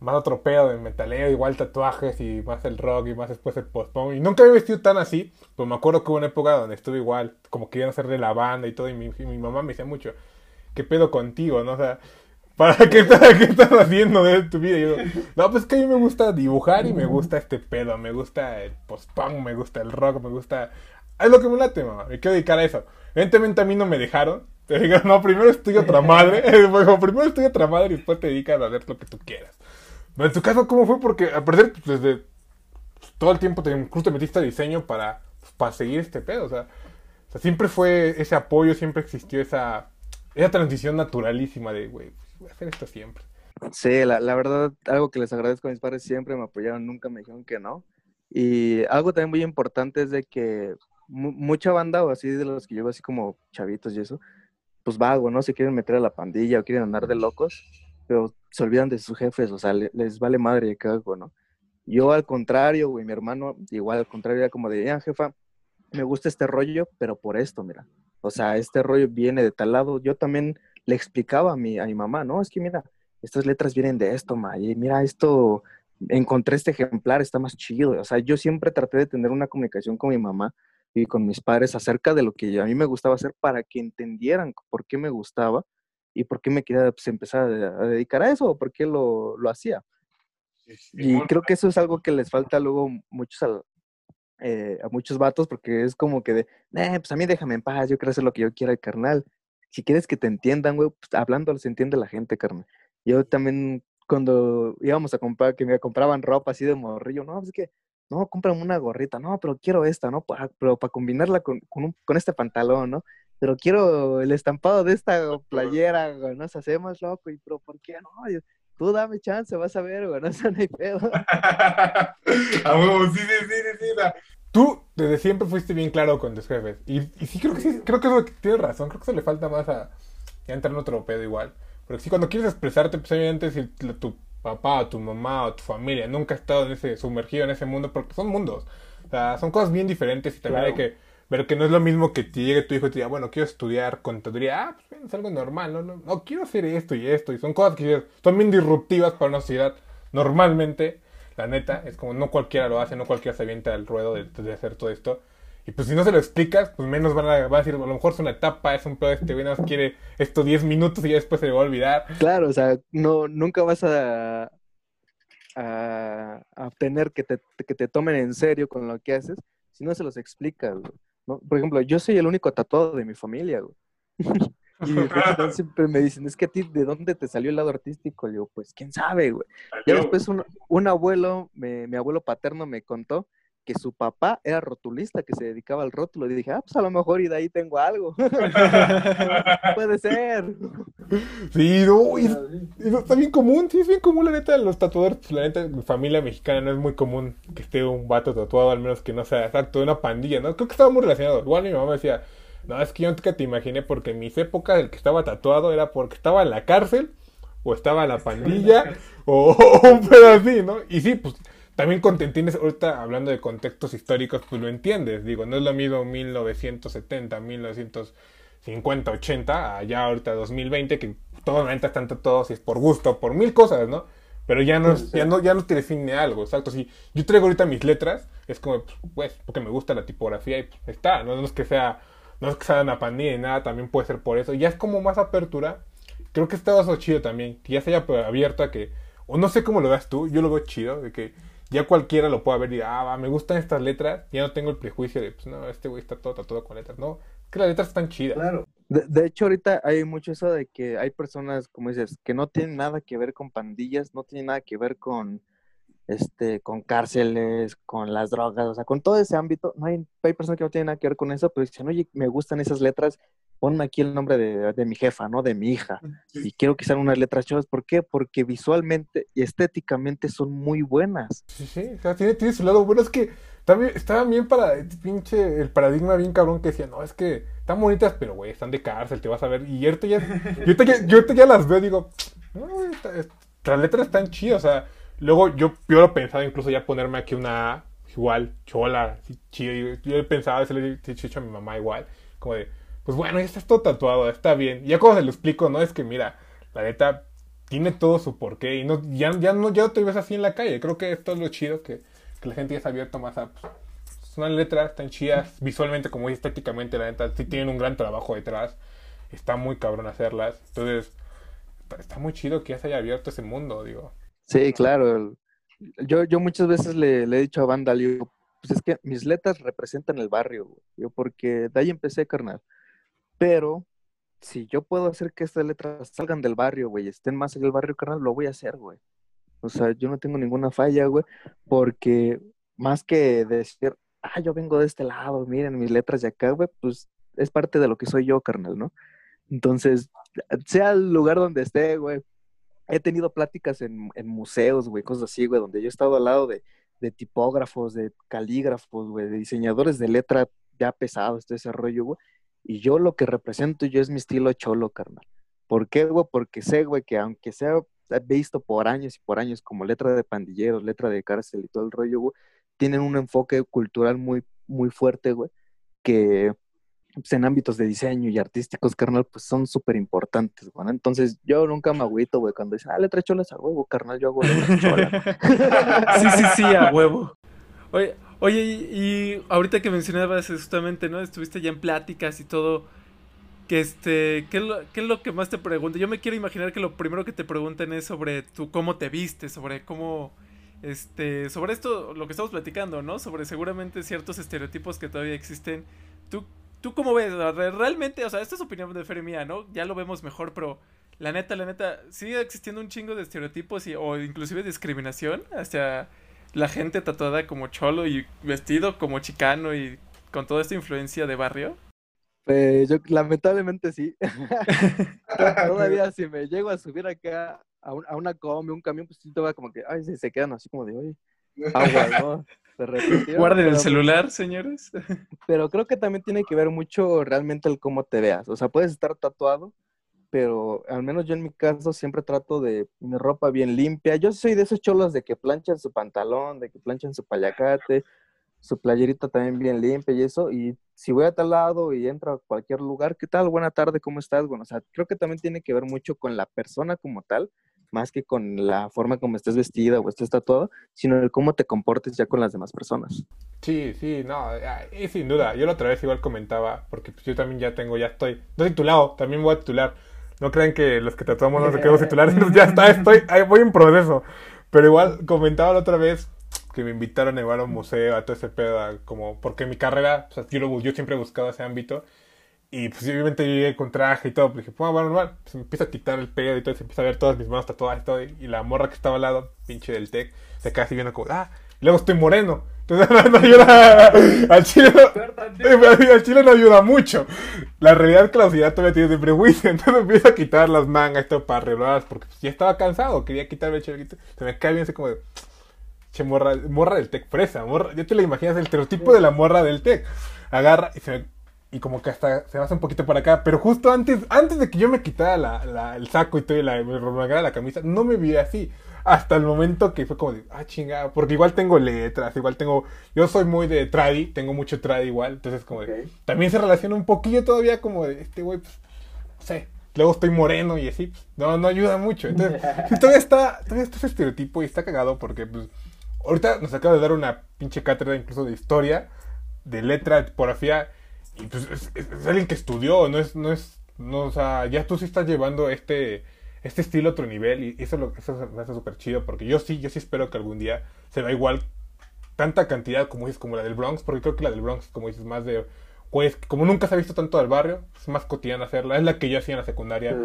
Speaker 2: más otro pedo de metaleo, igual tatuajes y más el rock y más después el post-punk. Y nunca había vestido tan así, pero me acuerdo que hubo una época donde estuve igual, como querían hacerle la banda y todo, y mi, mi mamá me decía mucho, ¿qué pedo contigo, no? O sea, ¿para qué, estás- qué estás haciendo de tu vida? Y yo, no, pues que a mí me gusta dibujar y me gusta este pedo, me gusta el post-punk, me gusta el rock, me gusta... Es lo que me late, mamá, me quiero dedicar a eso. Evidentemente a mí no me dejaron. Te digo, no, primero estudia otra madre. Primero estudia otra madre y después te dedicas a hacer lo que tú quieras. Pero en tu caso, ¿cómo fue? Porque a parecer pues, desde todo el tiempo te, incluso te metiste a diseño para, pues, para seguir este pedo. O sea, siempre fue ese apoyo, siempre existió esa, esa transición naturalísima de, güey, pues, voy a hacer esto siempre.
Speaker 3: Sí, la, la verdad, algo que les agradezco a mis padres siempre me apoyaron, nunca me dijeron que no. Y algo también muy importante es de que mu- mucha banda o así de los que llevo así como chavitos y eso, pues vago, ¿no? Se quieren meter a la pandilla o quieren andar de locos, pero se olvidan de sus jefes, o sea, le- les vale madre de cago, ¿no? Yo al contrario, güey, mi hermano igual al contrario era como de, ya, jefa, me gusta este rollo, pero por esto, mira. O sea, este rollo viene de tal lado. Yo también le explicaba a mi, a mi mamá, no, es que mira, estas letras vienen de esto, ma, y mira, esto, encontré este ejemplar, está más chido. O sea, yo siempre traté de tener una comunicación con mi mamá y con mis padres acerca de lo que a mí me gustaba hacer para que entendieran por qué me gustaba y por qué me quería pues, empezar a, a dedicar a eso o por qué lo, lo hacía. Y creo que eso es algo que les falta luego muchos al- eh, a muchos vatos porque es como que de, "Nah, pues a mí déjame en paz, yo quiero hacer lo que yo quiera, carnal. Si quieres que te entiendan, güey, pues hablando se entiende la gente, carnal. Yo también cuando íbamos a comprar, que me compraban ropa así de morrillo, no, pues es que, no, cómprame una gorrita, no, pero quiero esta, ¿no? Pero para combinarla con, con, un- con este pantalón, ¿no? Pero quiero el estampado de esta playera, güey, ¿no? Se hace más loco, y pero ¿por qué no? Yo, Tú dame chance, vas a ver, güey, no, eso no hay pedo.
Speaker 4: a huevo, sí, sí, sí, sí, sí. la-
Speaker 2: Tú desde siempre fuiste bien claro con tus jefes. Y, y sí creo que sí, creo que eso tienes razón, creo que eso le falta más a entrar en otro pedo igual. Porque si cuando quieres expresarte, pues obviamente si tu papá o tu mamá o tu familia nunca ha estado en ese, sumergido en ese mundo, porque son mundos. O sea, son cosas bien diferentes y también
Speaker 5: Claro.
Speaker 2: hay que ver que no es lo mismo que te llegue tu hijo y te diga, bueno, quiero estudiar contaduría. Ah, pues es algo normal, ¿no? No, no, quiero hacer esto y esto. Y son cosas que son bien disruptivas para una sociedad normalmente. La neta, es como no cualquiera lo hace, no cualquiera se avienta al ruedo de, hacer todo esto. Y pues si no se lo explicas, pues menos van a, va a decir, a lo mejor es una etapa, es un pedo, este güey nada más quiere esto 10 minutos y ya después se le va a olvidar.
Speaker 3: Claro, o sea, no, nunca vas a, a, a tener que te, que te tomen en serio con lo que haces si no se los explicas, güey, ¿no? Por ejemplo, yo soy el único tatuado de mi familia, güey. Y mi siempre me dicen, es que a ti, ¿de dónde te salió el lado artístico? Le digo, pues, quién sabe, güey. Ya después un, un abuelo, me- mi abuelo paterno me contó que su papá era rotulista, que se dedicaba al rótulo. Y dije, ah, pues a lo mejor y de ahí tengo algo. Puede ser.
Speaker 2: Sí, no, y, y no, está bien común, sí, es bien común la neta, los tatuadores, pues, la neta, familia mexicana no es muy común que esté un vato tatuado, al menos que no sea exacto de una pandilla, ¿no? Creo que estaba muy relacionado. Igual mi mamá me decía, no, es que yo nunca te imaginé porque en mis épocas el que estaba tatuado era porque estaba en la cárcel, o estaba en la pandilla, o, o un pedo así, ¿no? Y sí, pues también con- entiendes, ahorita hablando de contextos históricos, pues lo entiendes, digo, no es lo mismo 1970, 1950, 80, allá ahorita 2020, que todos la neta están tatuados y es por gusto, por mil cosas, ¿no? Pero ya no, es- ya no, ya no te define algo, exacto. Si yo traigo ahorita mis letras, es como, pues, pues, porque me gusta la tipografía y pues, está, ¿no? No es que sea, no es que sea una pandilla ni nada, también puede ser por eso. Ya es como más apertura. Creo que está eso chido también, que ya se haya abierto a que, o no sé cómo lo veas tú, yo lo veo chido, de que ya cualquiera lo pueda ver y ah, va, me gustan estas letras, ya no tengo el prejuicio de, pues no, este güey está todo tatuado con letras, no, es que las letras están chidas.
Speaker 3: Claro. De, de hecho, ahorita hay mucho eso de que hay personas, como dices, que no tienen nada que ver con pandillas, no tienen nada que ver con, este, con cárceles, con las drogas, o sea, con todo ese ámbito. No hay, hay personas que no tienen nada que ver con eso, pero dicen, oye, me gustan esas letras, ponme aquí el nombre de, de mi jefa, ¿no? De mi hija. Y quiero que sean unas letras chivas. ¿Por qué? Porque visualmente y estéticamente son muy buenas.
Speaker 2: Sí, sí, o sea, tiene, tiene su lado bueno. Es que también estaban bien para pinche el paradigma bien cabrón que decía, no, es que están bonitas, pero güey, están de cárcel, te vas a ver. Y ahorita ya, yo ahorita ya, yo ahorita ya las veo y digo, no, güey, las letras están chidas. O sea, luego yo, yo lo pensaba incluso ya ponerme aquí una igual, chola, así, y Yo he pensado, veces le he dicho a mi mamá igual, como de, pues bueno, ya está todo tatuado, está bien. Ya cuando se lo explico, no, es que mira, la neta tiene todo su porqué y no, ya, no, ya no te ves así en la calle. Creo que esto es lo chido, que, que la gente ya se ha abierto más a... Pues, son letras tan chidas, visualmente como estéticamente, la neta, sí tienen un gran trabajo detrás. Está muy cabrón hacerlas. Entonces, está, muy chido que ya se haya abierto ese mundo, digo.
Speaker 3: Sí, claro. Yo, yo muchas veces le, he dicho a Banda, le digo, pues es que mis letras representan el barrio. Yo, porque de ahí empecé, carnal. Pero si yo puedo hacer que estas letras salgan del barrio, güey, estén más en el barrio, carnal, lo voy a hacer, güey. O sea, yo no tengo ninguna falla, güey, porque más que decir, ah, yo vengo de este lado, miren mis letras de acá, güey, pues es parte de lo que soy yo, carnal, ¿no? Entonces, sea el lugar donde esté, güey, he tenido pláticas en, museos, güey, cosas así, güey, donde yo he estado al lado de, de tipógrafos, de calígrafos, güey, de diseñadores de letra ya pesados, todo ese rollo, güey. Y yo lo que represento yo es mi estilo cholo, carnal. ¿Por qué, güey? Porque sé, güey, que aunque sea visto por años y por años como letra de pandilleros, letra de cárcel y todo el rollo, güey, tienen un enfoque cultural muy, muy fuerte, güey, que pues, en ámbitos de diseño y artísticos, carnal, pues son súper importantes, güey. ¿no? Entonces, yo nunca me agüito, güey, cuando dicen, ah, letra cholas a huevo, carnal, yo hago letra chola.
Speaker 1: sí, sí, sí, a huevo. Oye, oye y, y ahorita que mencionabas justamente, ¿no? Estuviste ya en pláticas y todo. Que este, ¿qué es, lo, ¿qué es lo que más te preguntan? Yo me quiero imaginar que lo primero que te preguntan es sobre tu cómo te viste, sobre cómo, este, sobre esto, lo que estamos platicando, ¿no? Sobre seguramente ciertos estereotipos que todavía existen. ¿Tú, tú cómo ves? Realmente, o sea, esta es opinión de Fer y mía, ¿no? Ya lo vemos mejor, pero la neta, la neta, sigue existiendo un chingo de estereotipos y, o inclusive discriminación hacia la gente tatuada como cholo y vestido como chicano y con toda esta influencia de barrio?
Speaker 3: Pues yo lamentablemente sí. Todavía si me llego a subir acá a, un, a una combi, un camión, pues sí te va como que, ay, se, se quedan así como de, oye, agua, ¿no? Repente,
Speaker 1: Guarden
Speaker 3: pero,
Speaker 1: el celular, señores.
Speaker 3: Pero creo que también tiene que ver mucho realmente el cómo te veas. O sea, puedes estar tatuado, pero al menos yo en mi caso siempre trato de mi ropa bien limpia. Yo soy de esos cholos de que planchan su pantalón, de que planchan su payacate, su playerita también bien limpia y eso. Y si voy a tal lado y entro a cualquier lugar, ¿qué tal? Buena tarde, ¿cómo estás? Bueno, o sea, creo que también tiene que ver mucho con la persona como tal, más que con la forma como estés vestida o estés tatuado, sino el cómo te comportes ya con las demás personas.
Speaker 2: Sí, sí, no, y sin duda. Yo la otra vez igual comentaba, porque pues yo también ya tengo, ya estoy, no titulado, también voy a titular. No crean que los que tatuamos no se quedamos titulares, ya está, estoy, voy en proceso. Pero igual comentaba la otra vez que me invitaron a llevar a un museo, a todo ese pedo, como porque mi carrera, o sea, yo, yo siempre he buscado ese ámbito y pues obviamente yo llegué con traje y todo, pues dije, pues bueno, normal. Se me empieza a quitar el pedo y todo, se empieza a ver todas mis manos tatuadas y todo. Y la morra que estaba al lado, pinche del tech, se queda así viendo como, ah, luego estoy moreno. Entonces no, ayuda, al chile no, al chile no ayuda mucho. La realidad es que la sociedad todavía tiene de prejuicio, entonces empiezo a quitar las mangas todo para arreglarlas porque ya estaba cansado, quería quitarme el chile, se me cae bien así como de, che, morra, morra del tech fresa, morra, ya te la imaginas el estereotipo de la morra del tech. Agarra y se me y como que hasta se basa un poquito para acá. Pero justo antes, antes de que yo me quitara la, el saco y todo y la, me la camisa, no me vi así. Hasta el momento que fue como de, ah, chingada, porque igual tengo letras, igual tengo, yo soy muy de tradi, tengo mucho tradi igual, entonces como de, también se relaciona un poquillo todavía como de, este güey, pues, no sé, luego estoy moreno y así, pues, no, no ayuda mucho. Entonces, todavía está, todavía está ese estereotipo y está cagado porque, pues, ahorita nos acaba de dar una pinche cátedra incluso de historia, de letra, de tipografía, y pues es, alguien que estudió, no es, no es, no, o sea, ya tú sí estás llevando este, este estilo a otro nivel y eso, lo, eso me hace súper chido porque yo sí, yo sí espero que algún día se vea igual tanta cantidad como dices, como la del Bronx, porque creo que la del Bronx, como dices, más de, pues, como nunca se ha visto tanto del barrio, es más cotidiana hacerla, es la que yo hacía en la secundaria.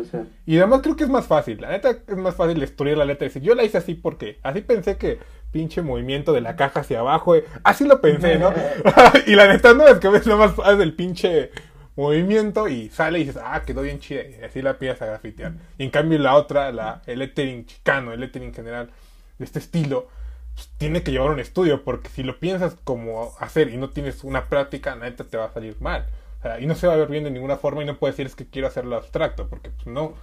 Speaker 2: Y además creo que es más fácil, la neta es más fácil estudiar la letra y decir, yo la hice así porque, así pensé que pinche movimiento de la caja hacia abajo. Eh. Así lo pensé, ¿no? y la neta no es que ves más haces el pinche movimiento y sale y dices, ah, quedó bien chida. Y así la piensas a grafitear. Y en cambio la otra, la, el lettering chicano, el lettering general de este estilo, pues, tiene que llevar un estudio. Porque si lo piensas como hacer y no tienes una práctica, neta te va a salir mal. O sea, y no se va a ver bien de ninguna forma y no puedes decir es que quiero hacerlo abstracto. Porque pues, no,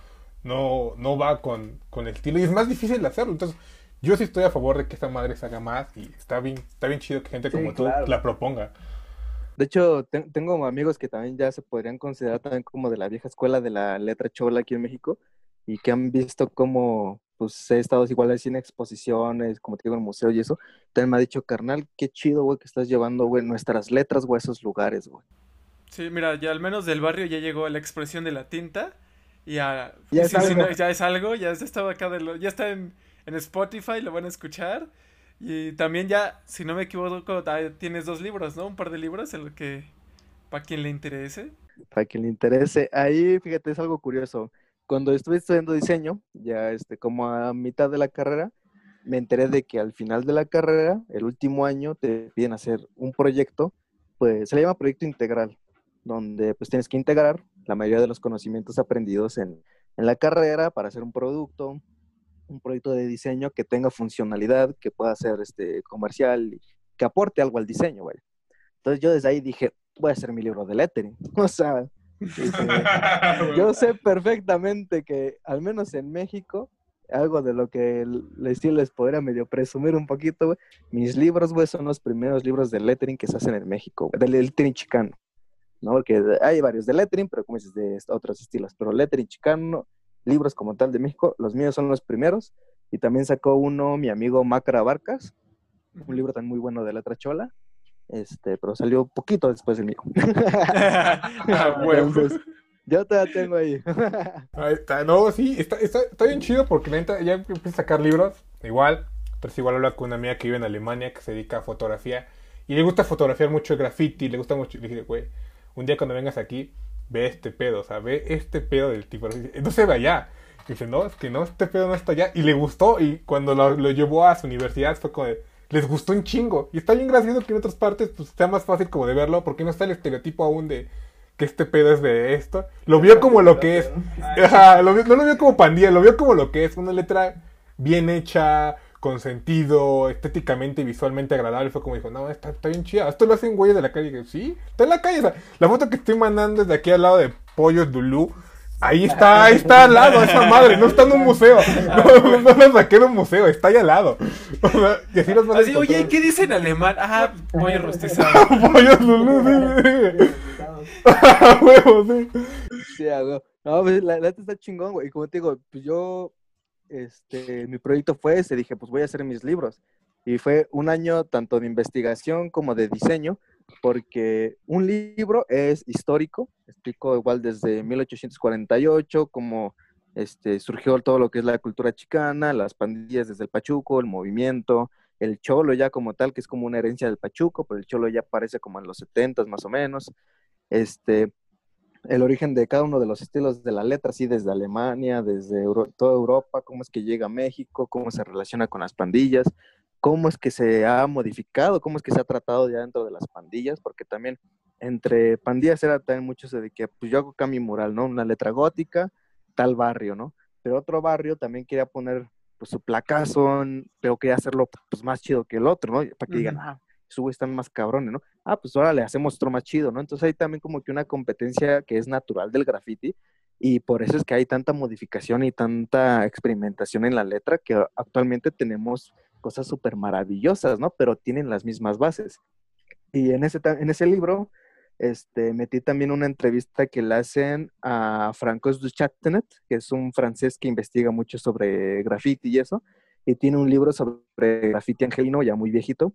Speaker 2: no, no va con, con el estilo y es más difícil hacerlo. Entonces, yo sí estoy a favor de que esta madre se haga más y está bien, está bien chido que gente como tú la proponga.
Speaker 3: De hecho, tengo amigos que también ya se podrían considerar también como de la vieja escuela de la letra chola aquí en México y que han visto cómo pues he estado igual así en exposiciones, como te digo, en museos y eso. También me ha dicho, carnal, qué chido, güey, que estás llevando, güey, nuestras letras, güey, a esos lugares, güey.
Speaker 1: Sí, mira, ya al menos del barrio ya llegó la expresión de la tinta y ya, ya, es, algo. ya es algo, ya estaba acá de lo, ya está en en Spotify, lo van a escuchar. Y también ya, si no me equivoco, tienes dos libros, ¿no? Un par de libros en que, para quien le interese.
Speaker 3: Para quien le interese. Ahí, fíjate, es algo curioso. Cuando estuve estudiando diseño, ya este, como a mitad de la carrera, me enteré de que al final de la carrera, el último año, te piden hacer un proyecto, pues se le llama proyecto integral, donde pues tienes que integrar la mayoría de los conocimientos aprendidos en, en la carrera para hacer un producto, un proyecto de diseño que tenga funcionalidad, que pueda ser este, comercial, que aporte algo al diseño, güey. Entonces yo desde ahí dije, voy a hacer mi libro de lettering. O sea, este, yo sé perfectamente que al menos en México, algo de lo que les, les podría medio presumir un poquito, güey, mis libros, güey, son los primeros libros de lettering que se hacen en México, del lettering chicano. ¿no? Porque hay varios de lettering, pero como dices, de otros estilos. Pero lettering chicano libros como tal de México. Los míos son los primeros. Y también sacó uno mi amigo Macra Barcas, un libro tan muy bueno de letra chola. Este, pero salió poquito después del mío. ah, yo te la tengo ahí.
Speaker 2: ahí está. No, sí, está, está, bien chido porque neta ya empieza a sacar libros. Igual, pero igual habla con una amiga que vive en Alemania que se dedica a fotografía. Y le gusta fotografiar mucho el graffiti, le gusta mucho. Le dije, güey, un día cuando vengas aquí, ve este pedo, o sea, ve este pedo del tipo. No se ve allá. dice, no, es que no, este pedo no está allá. Y le gustó, y cuando lo, llevó a su universidad fue como de, les gustó un chingo. Y está bien gracioso que en otras partes pues sea más fácil como de verlo, porque no está el estereotipo aún de que este pedo es de esto. Lo vio como lo que es. no lo vio como pandilla, lo vio como lo que es. Una letra bien hecha, con sentido, estéticamente y visualmente agradable. Fue como dijo, no, está, está bien chida. Esto lo hacen güeyes de la calle. Y dije, sí, está en la calle. la foto que estoy mandando desde aquí al lado de Pollos Dulú. Ahí está, ahí está al lado esa madre, no está en un museo. No, no, la saqué de un museo, está ahí al lado.
Speaker 1: y así los así, oye, ¿qué dice en alemán? Ah, pollo rostizado. pollo Dulú, sí.
Speaker 3: huevo, sí. Sí, No, pues, la neta está chingón, güey. Y como te digo, pues yo este, mi proyecto fue ese, dije, pues voy a hacer mis libros. Y fue un año tanto de investigación como de diseño, porque un libro es histórico, explico igual desde 1848, cómo este, surgió todo lo que es la cultura chicana, las pandillas desde el Pachuco, el movimiento, el cholo ya como tal, que es como una herencia del Pachuco, pero el cholo ya aparece como en los 70 más o menos. Este, el origen de cada uno de los estilos de la letra, así desde Alemania, desde toda Europa, cómo es que llega a México, cómo se relaciona con las pandillas, cómo es que se ha modificado, cómo es que se ha tratado ya dentro de las pandillas, porque también entre pandillas era también mucho de que pues yo hago cambio mural, ¿no? Una letra gótica, tal barrio, ¿no? Pero otro barrio también quería poner pues su placazo, pero quería hacerlo pues más chido que el otro, ¿no? Para que digan, ah, su están más cabrones, ¿no? Ah, pues ahora le hacemos otro más chido, ¿no? Entonces hay también como que una competencia que es natural del graffiti y por eso es que hay tanta modificación y tanta experimentación en la letra que actualmente tenemos cosas súper maravillosas, ¿no? Pero tienen las mismas bases. Y en ese, en ese libro este, metí también una entrevista que le hacen a Francois Duchattenet, que es un francés que investiga mucho sobre graffiti y eso, y tiene un libro sobre graffiti angelino, ya muy viejito,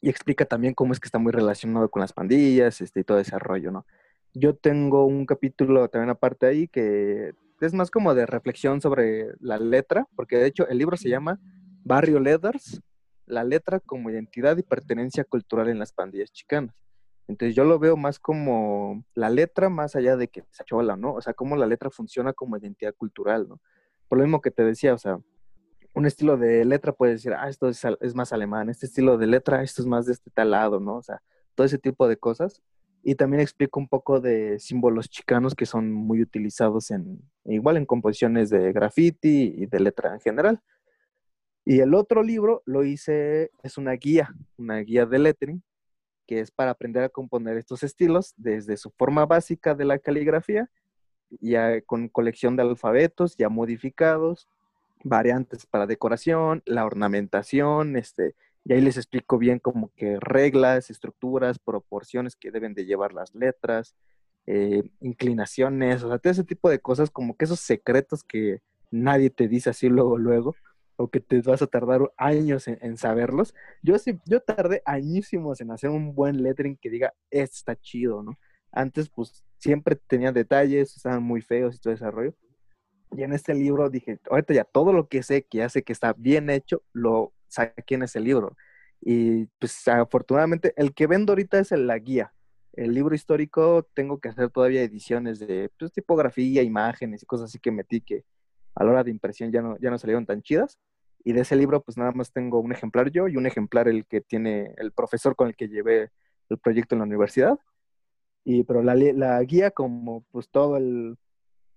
Speaker 3: y explica también cómo es que está muy relacionado con las pandillas este, y todo ese rollo, ¿no? Yo tengo un capítulo también aparte ahí que es más como de reflexión sobre la letra, porque de hecho el libro se llama Barrio Leathers, la letra como identidad y pertenencia cultural en las pandillas chicanas. Entonces yo lo veo más como la letra más allá de que se chola, ¿no? O sea, cómo la letra funciona como identidad cultural, ¿no? Por lo mismo que te decía, o sea, un estilo de letra puede decir, ah, esto es, más alemán, este estilo de letra, esto es más de este tal lado, ¿no? O sea, todo ese tipo de cosas. Y también explico un poco de símbolos chicanos que son muy utilizados en, igual en composiciones de graffiti y de letra en general. Y el otro libro lo hice, es una guía, una guía de lettering, que es para aprender a componer estos estilos desde su forma básica de la caligrafía, ya con colección de alfabetos ya modificados, variantes para decoración, la ornamentación, este, y ahí les explico bien como que reglas, estructuras, proporciones que deben de llevar las letras, eh, inclinaciones, o sea, todo ese tipo de cosas, como que esos secretos que nadie te dice así luego, luego, o que te vas a tardar años en, saberlos. Yo sí, yo tardé añísimos en hacer un buen lettering que diga, está chido, ¿no? Antes, pues, siempre tenía detalles, estaban muy feos y todo ese rollo. Y en este libro dije, ahorita ya todo lo que sé, que hace que está bien hecho, lo saqué en ese libro. Y pues afortunadamente el que vendo ahorita es la guía. El libro histórico tengo que hacer todavía ediciones de pues, tipografía, imágenes y cosas así que metí que a la hora de impresión ya no, ya no salieron tan chidas. Y de ese libro pues nada más tengo un ejemplar yo y un ejemplar el que tiene el profesor con el que llevé el proyecto en la universidad. Y pero la, la guía como pues todo el,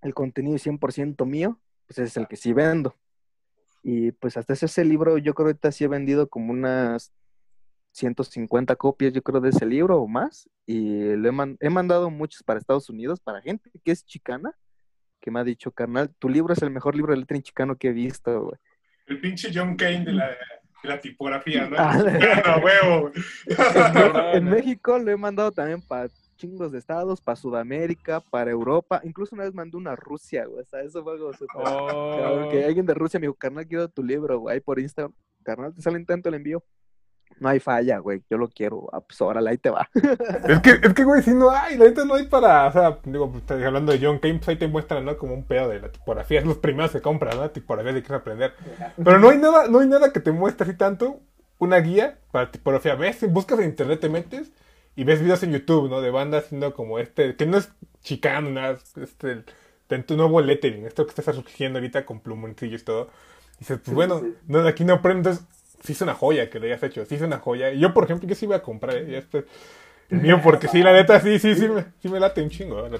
Speaker 3: el contenido 100% mío, pues es el que sí vendo. Y pues hasta ese libro yo creo que ahorita sí he vendido como unas 150 copias, yo creo, de ese libro o más. Y le he, mandado muchos para Estados Unidos, para gente que es chicana, que me ha dicho, carnal, tu libro es el mejor libro de letra chicano que he visto, güey.
Speaker 4: El pinche John Kane de la, de la tipografía, ¿no? Ah, huevo!
Speaker 3: en México lo he mandado también para chingos de estados, para Sudamérica, para Europa. Incluso una vez mandé una a Rusia, güey. O sea, eso fue algo oh. Que alguien de Rusia me dijo, carnal, quiero tu libro, güey, por Instagram. Carnal, te salen tanto el envío. No hay falla, güey. Yo lo quiero. Ah, pues órale, ahí te va.
Speaker 2: es que, es que, güey, si no hay, la neta no hay para. O sea, digo, pues, hablando de John Kane, pues ahí te muestran, ¿no? Como un pedo de la tipografía. Es los primeros que compran, ¿no? Tipografía de que aprender. Pero no hay nada, no hay nada que te muestre así tanto. Una guía para tipografía. Ves, buscas en internet, te metes y ves videos en YouTube, ¿no? De bandas haciendo como este, que no es chicano, nada, este, de tu nuevo lettering, esto que estás surgiendo ahorita con plumoncillos y todo. Y dices, pues bueno, no, aquí no aprendes, sí es una joya que le hayas hecho, sí es una joya. Y yo, por ejemplo, yo sí iba a comprar, ¿eh? este, el mío, porque sí, la neta, sí, sí, sí, me, sí me late un chingo la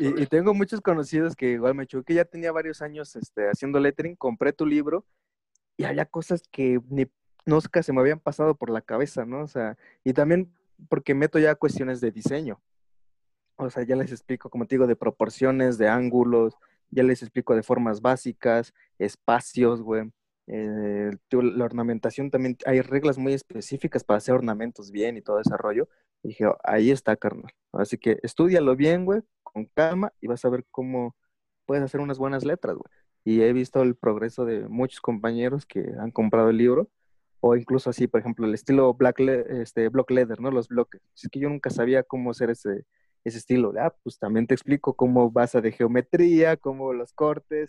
Speaker 3: y, y, tengo muchos conocidos que igual me que ya tenía varios años este, haciendo lettering, compré tu libro y había cosas que ni no se me habían pasado por la cabeza, ¿no? O sea, y también porque meto ya cuestiones de diseño. O sea, ya les explico, como te digo, de proporciones, de ángulos, ya les explico de formas básicas, espacios, güey. Eh, la ornamentación también, hay reglas muy específicas para hacer ornamentos bien y todo ese rollo. Y dije, ahí está, carnal. Así que estudialo bien, güey, con calma y vas a ver cómo puedes hacer unas buenas letras, güey. y he visto el progreso de muchos compañeros que han comprado el libro, o incluso así, por ejemplo, el estilo black este, block leather, ¿no? Los bloques. Es que yo nunca sabía cómo hacer ese, ese estilo. Ah, pues también te explico cómo basa de geometría, cómo los cortes,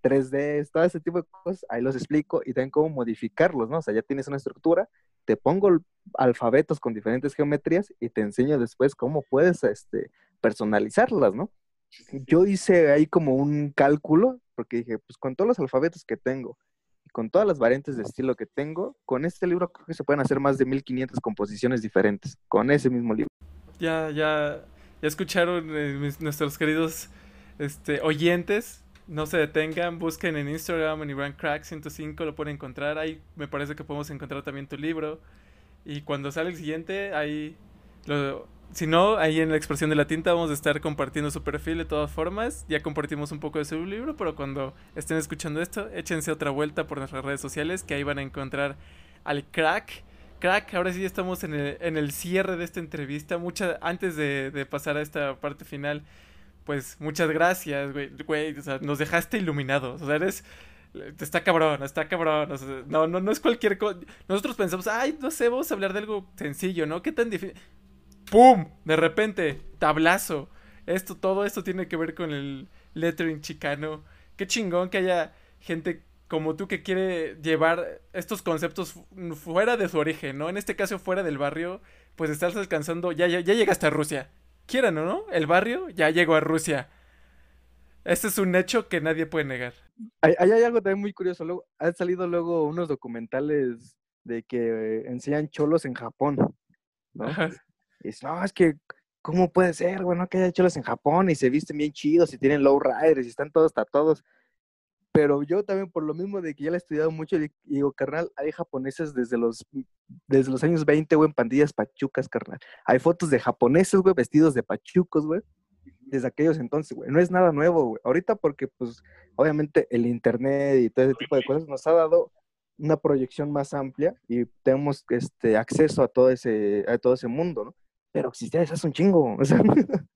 Speaker 3: 3D, todo ese tipo de cosas, ahí los explico y también cómo modificarlos, ¿no? O sea, ya tienes una estructura, te pongo alfabetos con diferentes geometrías y te enseño después cómo puedes este, personalizarlas, ¿no? Yo hice ahí como un cálculo, porque dije, pues con todos los alfabetos que tengo con todas las variantes de estilo que tengo, con este libro creo que se pueden hacer más de 1500 composiciones diferentes, con ese mismo libro.
Speaker 1: Ya, ya, ya escucharon eh, nuestros queridos este, oyentes. No se detengan, busquen en Instagram en Ibrahim Crack 105, lo pueden encontrar. Ahí me parece que podemos encontrar también tu libro. Y cuando sale el siguiente, ahí lo, si no, ahí en la expresión de la tinta vamos a estar compartiendo su perfil de todas formas. Ya compartimos un poco de su libro, pero cuando estén escuchando esto, échense otra vuelta por nuestras redes sociales, que ahí van a encontrar al crack. Crack, ahora sí estamos en el, en el cierre de esta entrevista. Mucha, antes de, pasar a esta parte final, pues muchas gracias, güey. O sea, nos dejaste iluminados. O sea, está cabrón, está cabrón. no, no, no es cualquier cosa. Nosotros pensamos, ay, no sé, vamos a hablar de algo sencillo, ¿no? ¿Qué tan difícil? ¡Pum! De repente, tablazo. Esto, todo esto tiene que ver con el lettering chicano. Qué chingón que haya gente como tú que quiere llevar estos conceptos fuera de su origen, ¿no? En este caso, fuera del barrio, pues estás alcanzando, ya, ya, ya llegaste a Rusia. Quieran o no, el barrio ya llegó a Rusia. Este es un hecho que nadie puede negar.
Speaker 3: Hay, hay algo también muy curioso. Luego, han salido luego unos documentales de que enseñan cholos en Japón. ¿no? Y no, es que, ¿cómo puede ser, güey? No que haya cholos en Japón y se visten bien chidos y tienen low riders y están todos tatuados. Pero yo también, por lo mismo de que ya le he estudiado mucho, digo, carnal, hay japoneses desde los, desde los años 20, güey, en pandillas pachucas, carnal. Hay fotos de japoneses, güey, vestidos de pachucos, güey, desde aquellos entonces, güey. No es nada nuevo, güey. Ahorita porque, pues, obviamente el internet y todo ese tipo de cosas nos ha dado una proyección más amplia y tenemos este acceso a todo ese, a todo ese mundo, ¿no? Pero existía eso es un chingo.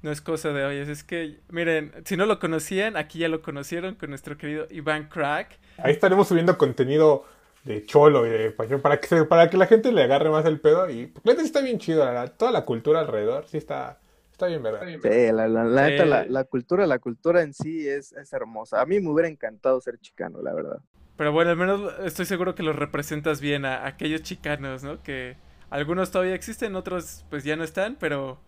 Speaker 1: No es cosa de hoy, es que, miren, si no lo conocían, aquí ya lo conocieron con nuestro querido Iván Crack.
Speaker 2: Ahí estaremos subiendo contenido de cholo y de pasión para que, para que la gente le agarre más el pedo. Y pues, está bien chido, toda la cultura alrededor, sí está, está bien, ¿verdad?
Speaker 3: Sí, la, la, la, cultura, la cultura en sí es, es hermosa. A mí me hubiera encantado ser chicano, la verdad.
Speaker 1: Pero bueno, al menos estoy seguro que los representas bien a aquellos chicanos, ¿no? Que algunos todavía existen, otros pues ya no están, pero...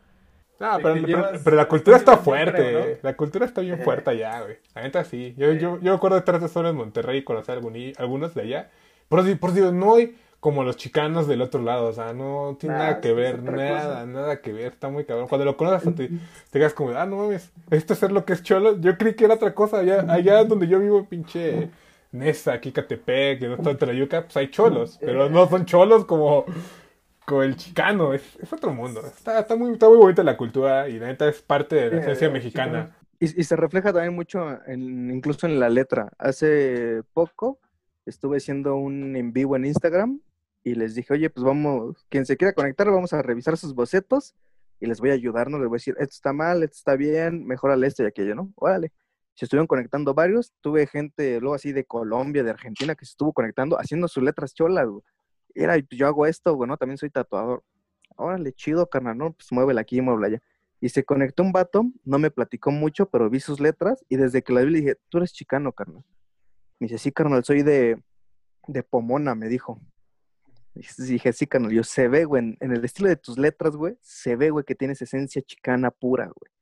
Speaker 2: No, pero, pero, la cultura está fuerte, la cultura está bien fuerte allá, güey. La neta sí. Yo, yo, yo recuerdo estar de solo en Monterrey y conocer algunos de allá. Por, por Dios, no hay como los chicanos del otro lado, o sea, no tiene nada que ver, nada, nada que ver, está muy cabrón. Cuando lo conoces te, te quedas como, ah, no mames, esto es ser lo que es cholo. Yo creí que era otra cosa, allá, allá donde yo vivo, pinche Nesa, aquí Catepec, en Trayuca, pues hay cholos, pero no son cholos como con el chicano, es, otro mundo. Está, está, muy, está muy bonita la cultura y la neta es parte de la esencia mexicana.
Speaker 3: Y, se refleja también mucho, en, incluso en la letra. Hace poco estuve haciendo un en vivo en Instagram y les dije, oye, pues vamos, quien se quiera conectar, vamos a revisar sus bocetos y les voy a ayudar, ¿no? Les voy a decir, esto está mal, esto está bien, mejorale esto y aquello, ¿no? Órale. Se estuvieron conectando varios, tuve gente luego así de Colombia, de Argentina, que se estuvo conectando haciendo sus letras cholas, güey yo hago esto, bueno, también soy tatuador. Órale, chido, carnal, ¿no? Pues muévela aquí, muévela allá. Y se conectó un vato, no me platicó mucho, pero vi sus letras y desde que la vi le dije, tú eres chicano, carnal. Me dice, sí, carnal, soy de, de Pomona, me dijo. Dije, sí, carnal, yo se ve, güey, en, el estilo de tus letras, güey, se ve, güey, que tienes esencia chicana pura, güey.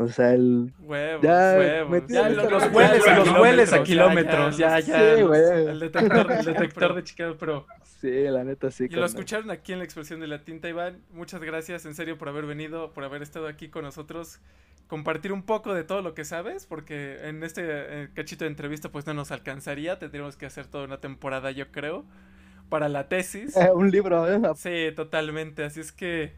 Speaker 3: O sea, el.
Speaker 1: Huevos, ya, Ya los, los hueles, los hueles a kilómetros. Ya, ya. Sí, güey. El detector, el detector de Chicago Pro.
Speaker 3: Sí, la neta sí.
Speaker 1: Y lo escucharon aquí en la expresión de la tinta, Iván. Muchas gracias, en serio, por haber venido, por haber estado aquí con nosotros. Compartir un poco de todo lo que sabes, porque en este eh, cachito de entrevista, pues no nos alcanzaría. Tendríamos que hacer toda una temporada, yo creo, para la tesis.
Speaker 3: Eh, un libro, ¿eh?
Speaker 1: Sí, totalmente. Así es que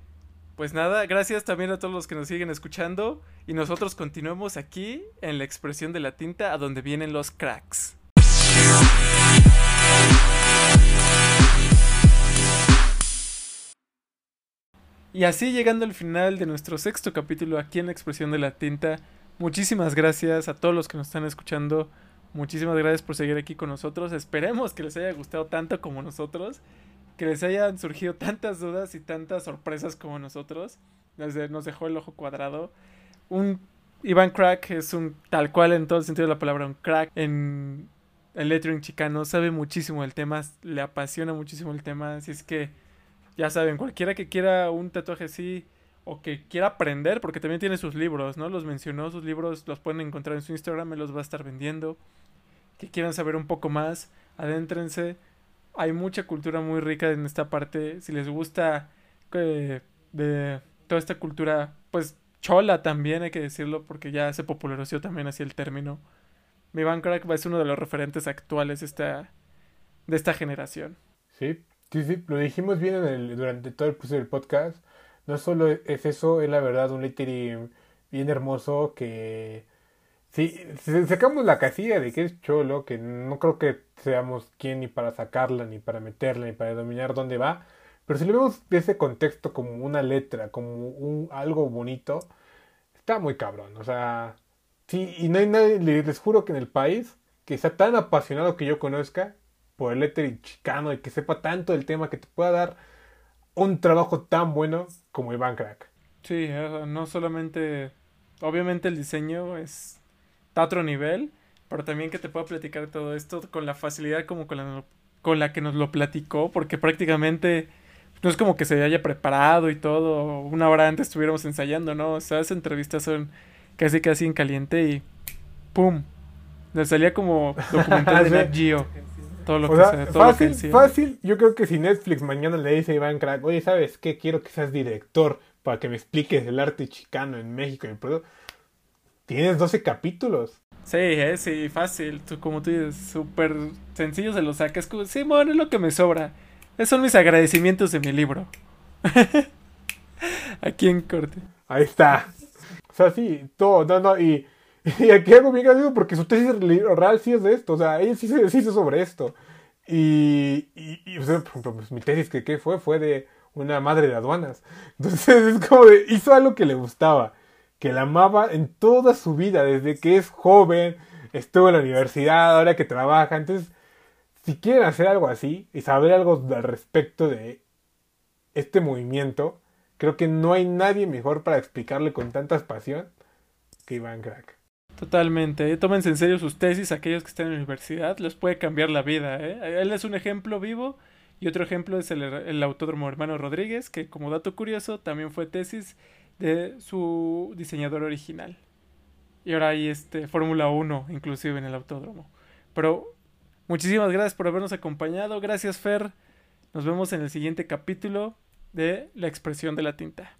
Speaker 1: pues nada, gracias también a todos los que nos siguen escuchando y nosotros continuemos aquí en la expresión de la tinta a donde vienen los cracks. Y así llegando al final de nuestro sexto capítulo aquí en la expresión de la tinta, muchísimas gracias a todos los que nos están escuchando. Muchísimas gracias por seguir aquí con nosotros. Esperemos que les haya gustado tanto como nosotros. Que les hayan surgido tantas dudas y tantas sorpresas como nosotros. Desde nos dejó el ojo cuadrado. Un Iván Crack es un tal cual en todo el sentido de la palabra, un crack en el lettering chicano. Sabe muchísimo del tema, le apasiona muchísimo el tema. Así es que ya saben, cualquiera que quiera un tatuaje así o que quiera aprender, porque también tiene sus libros, ¿no? Los mencionó, sus libros los pueden encontrar en su Instagram, me los va a estar vendiendo. Que quieran saber un poco más, adéntrense. Hay mucha cultura muy rica en esta parte. Si les gusta eh, de toda esta cultura, pues chola también, hay que decirlo, porque ya se popularizó también así el término. Mi Van Crack es uno de los referentes actuales esta, de esta generación.
Speaker 2: Sí, sí, sí, lo dijimos bien en el, durante todo el proceso del podcast. No solo es eso, es la verdad un lettering bien hermoso que... Sí, si sacamos la casilla de que es cholo, que no creo que seamos quien ni para sacarla, ni para meterla, ni para dominar dónde va, pero si lo vemos de ese contexto como una letra, como un, algo bonito, está muy cabrón. O sea, sí, y no hay nadie, les juro que en el país que sea tan apasionado que yo conozca por el lettering chicano y que sepa tanto del tema que te pueda dar un trabajo tan bueno como Iván Crack.
Speaker 1: Sí, no solamente, obviamente el diseño es a otro nivel, pero también que te pueda platicar todo esto con la facilidad como con la, con la que nos lo platicó, porque prácticamente no es como que se haya preparado y todo, una hora antes estuviéramos ensayando, ¿no? O sea, esas entrevistas son casi casi en caliente y ¡pum! Le salía como documental de Nat Geo. Todo lo que sea, todo
Speaker 2: fácil, fácil. Yo creo que si Netflix mañana le dice a Iván Crack, oye, ¿sabes qué? Quiero que seas director para que me expliques el arte chicano en México. Y Tienes 12 capítulos.
Speaker 1: Sí, eh, sí, fácil. Tú, como tú dices, súper sencillo se lo sacas. Sí, bueno, es lo que me sobra. Esos son mis agradecimientos de mi libro. Aquí en corte.
Speaker 2: Ahí está. O sea, sí, todo, no, no, y, y aquí algo bien gracioso porque su tesis real sí es de esto, o sea, ella sí se dice sobre esto. Y, y, o sea, por ejemplo, pues, mi tesis que ¿qué fue, fue de una madre de aduanas. Entonces es como de, hizo algo que le gustaba, que la amaba en toda su vida, desde que es joven, estuvo en la universidad, ahora que trabaja, entonces si quieren hacer algo así y saber algo al respecto de este movimiento, creo que no hay nadie mejor para explicarle con tanta pasión que Iván Crack.
Speaker 1: Totalmente. Tómense en serio sus tesis, aquellos que están en la universidad, les puede cambiar la vida. ¿eh? Él es un ejemplo vivo y otro ejemplo es el, el Autódromo Hermano Rodríguez, que como dato curioso también fue tesis de su diseñador original. Y ahora hay este Fórmula 1 inclusive en el autódromo. Pero Muchísimas gracias por habernos acompañado. Gracias, Fer. Nos vemos en el siguiente capítulo de La expresión de la tinta.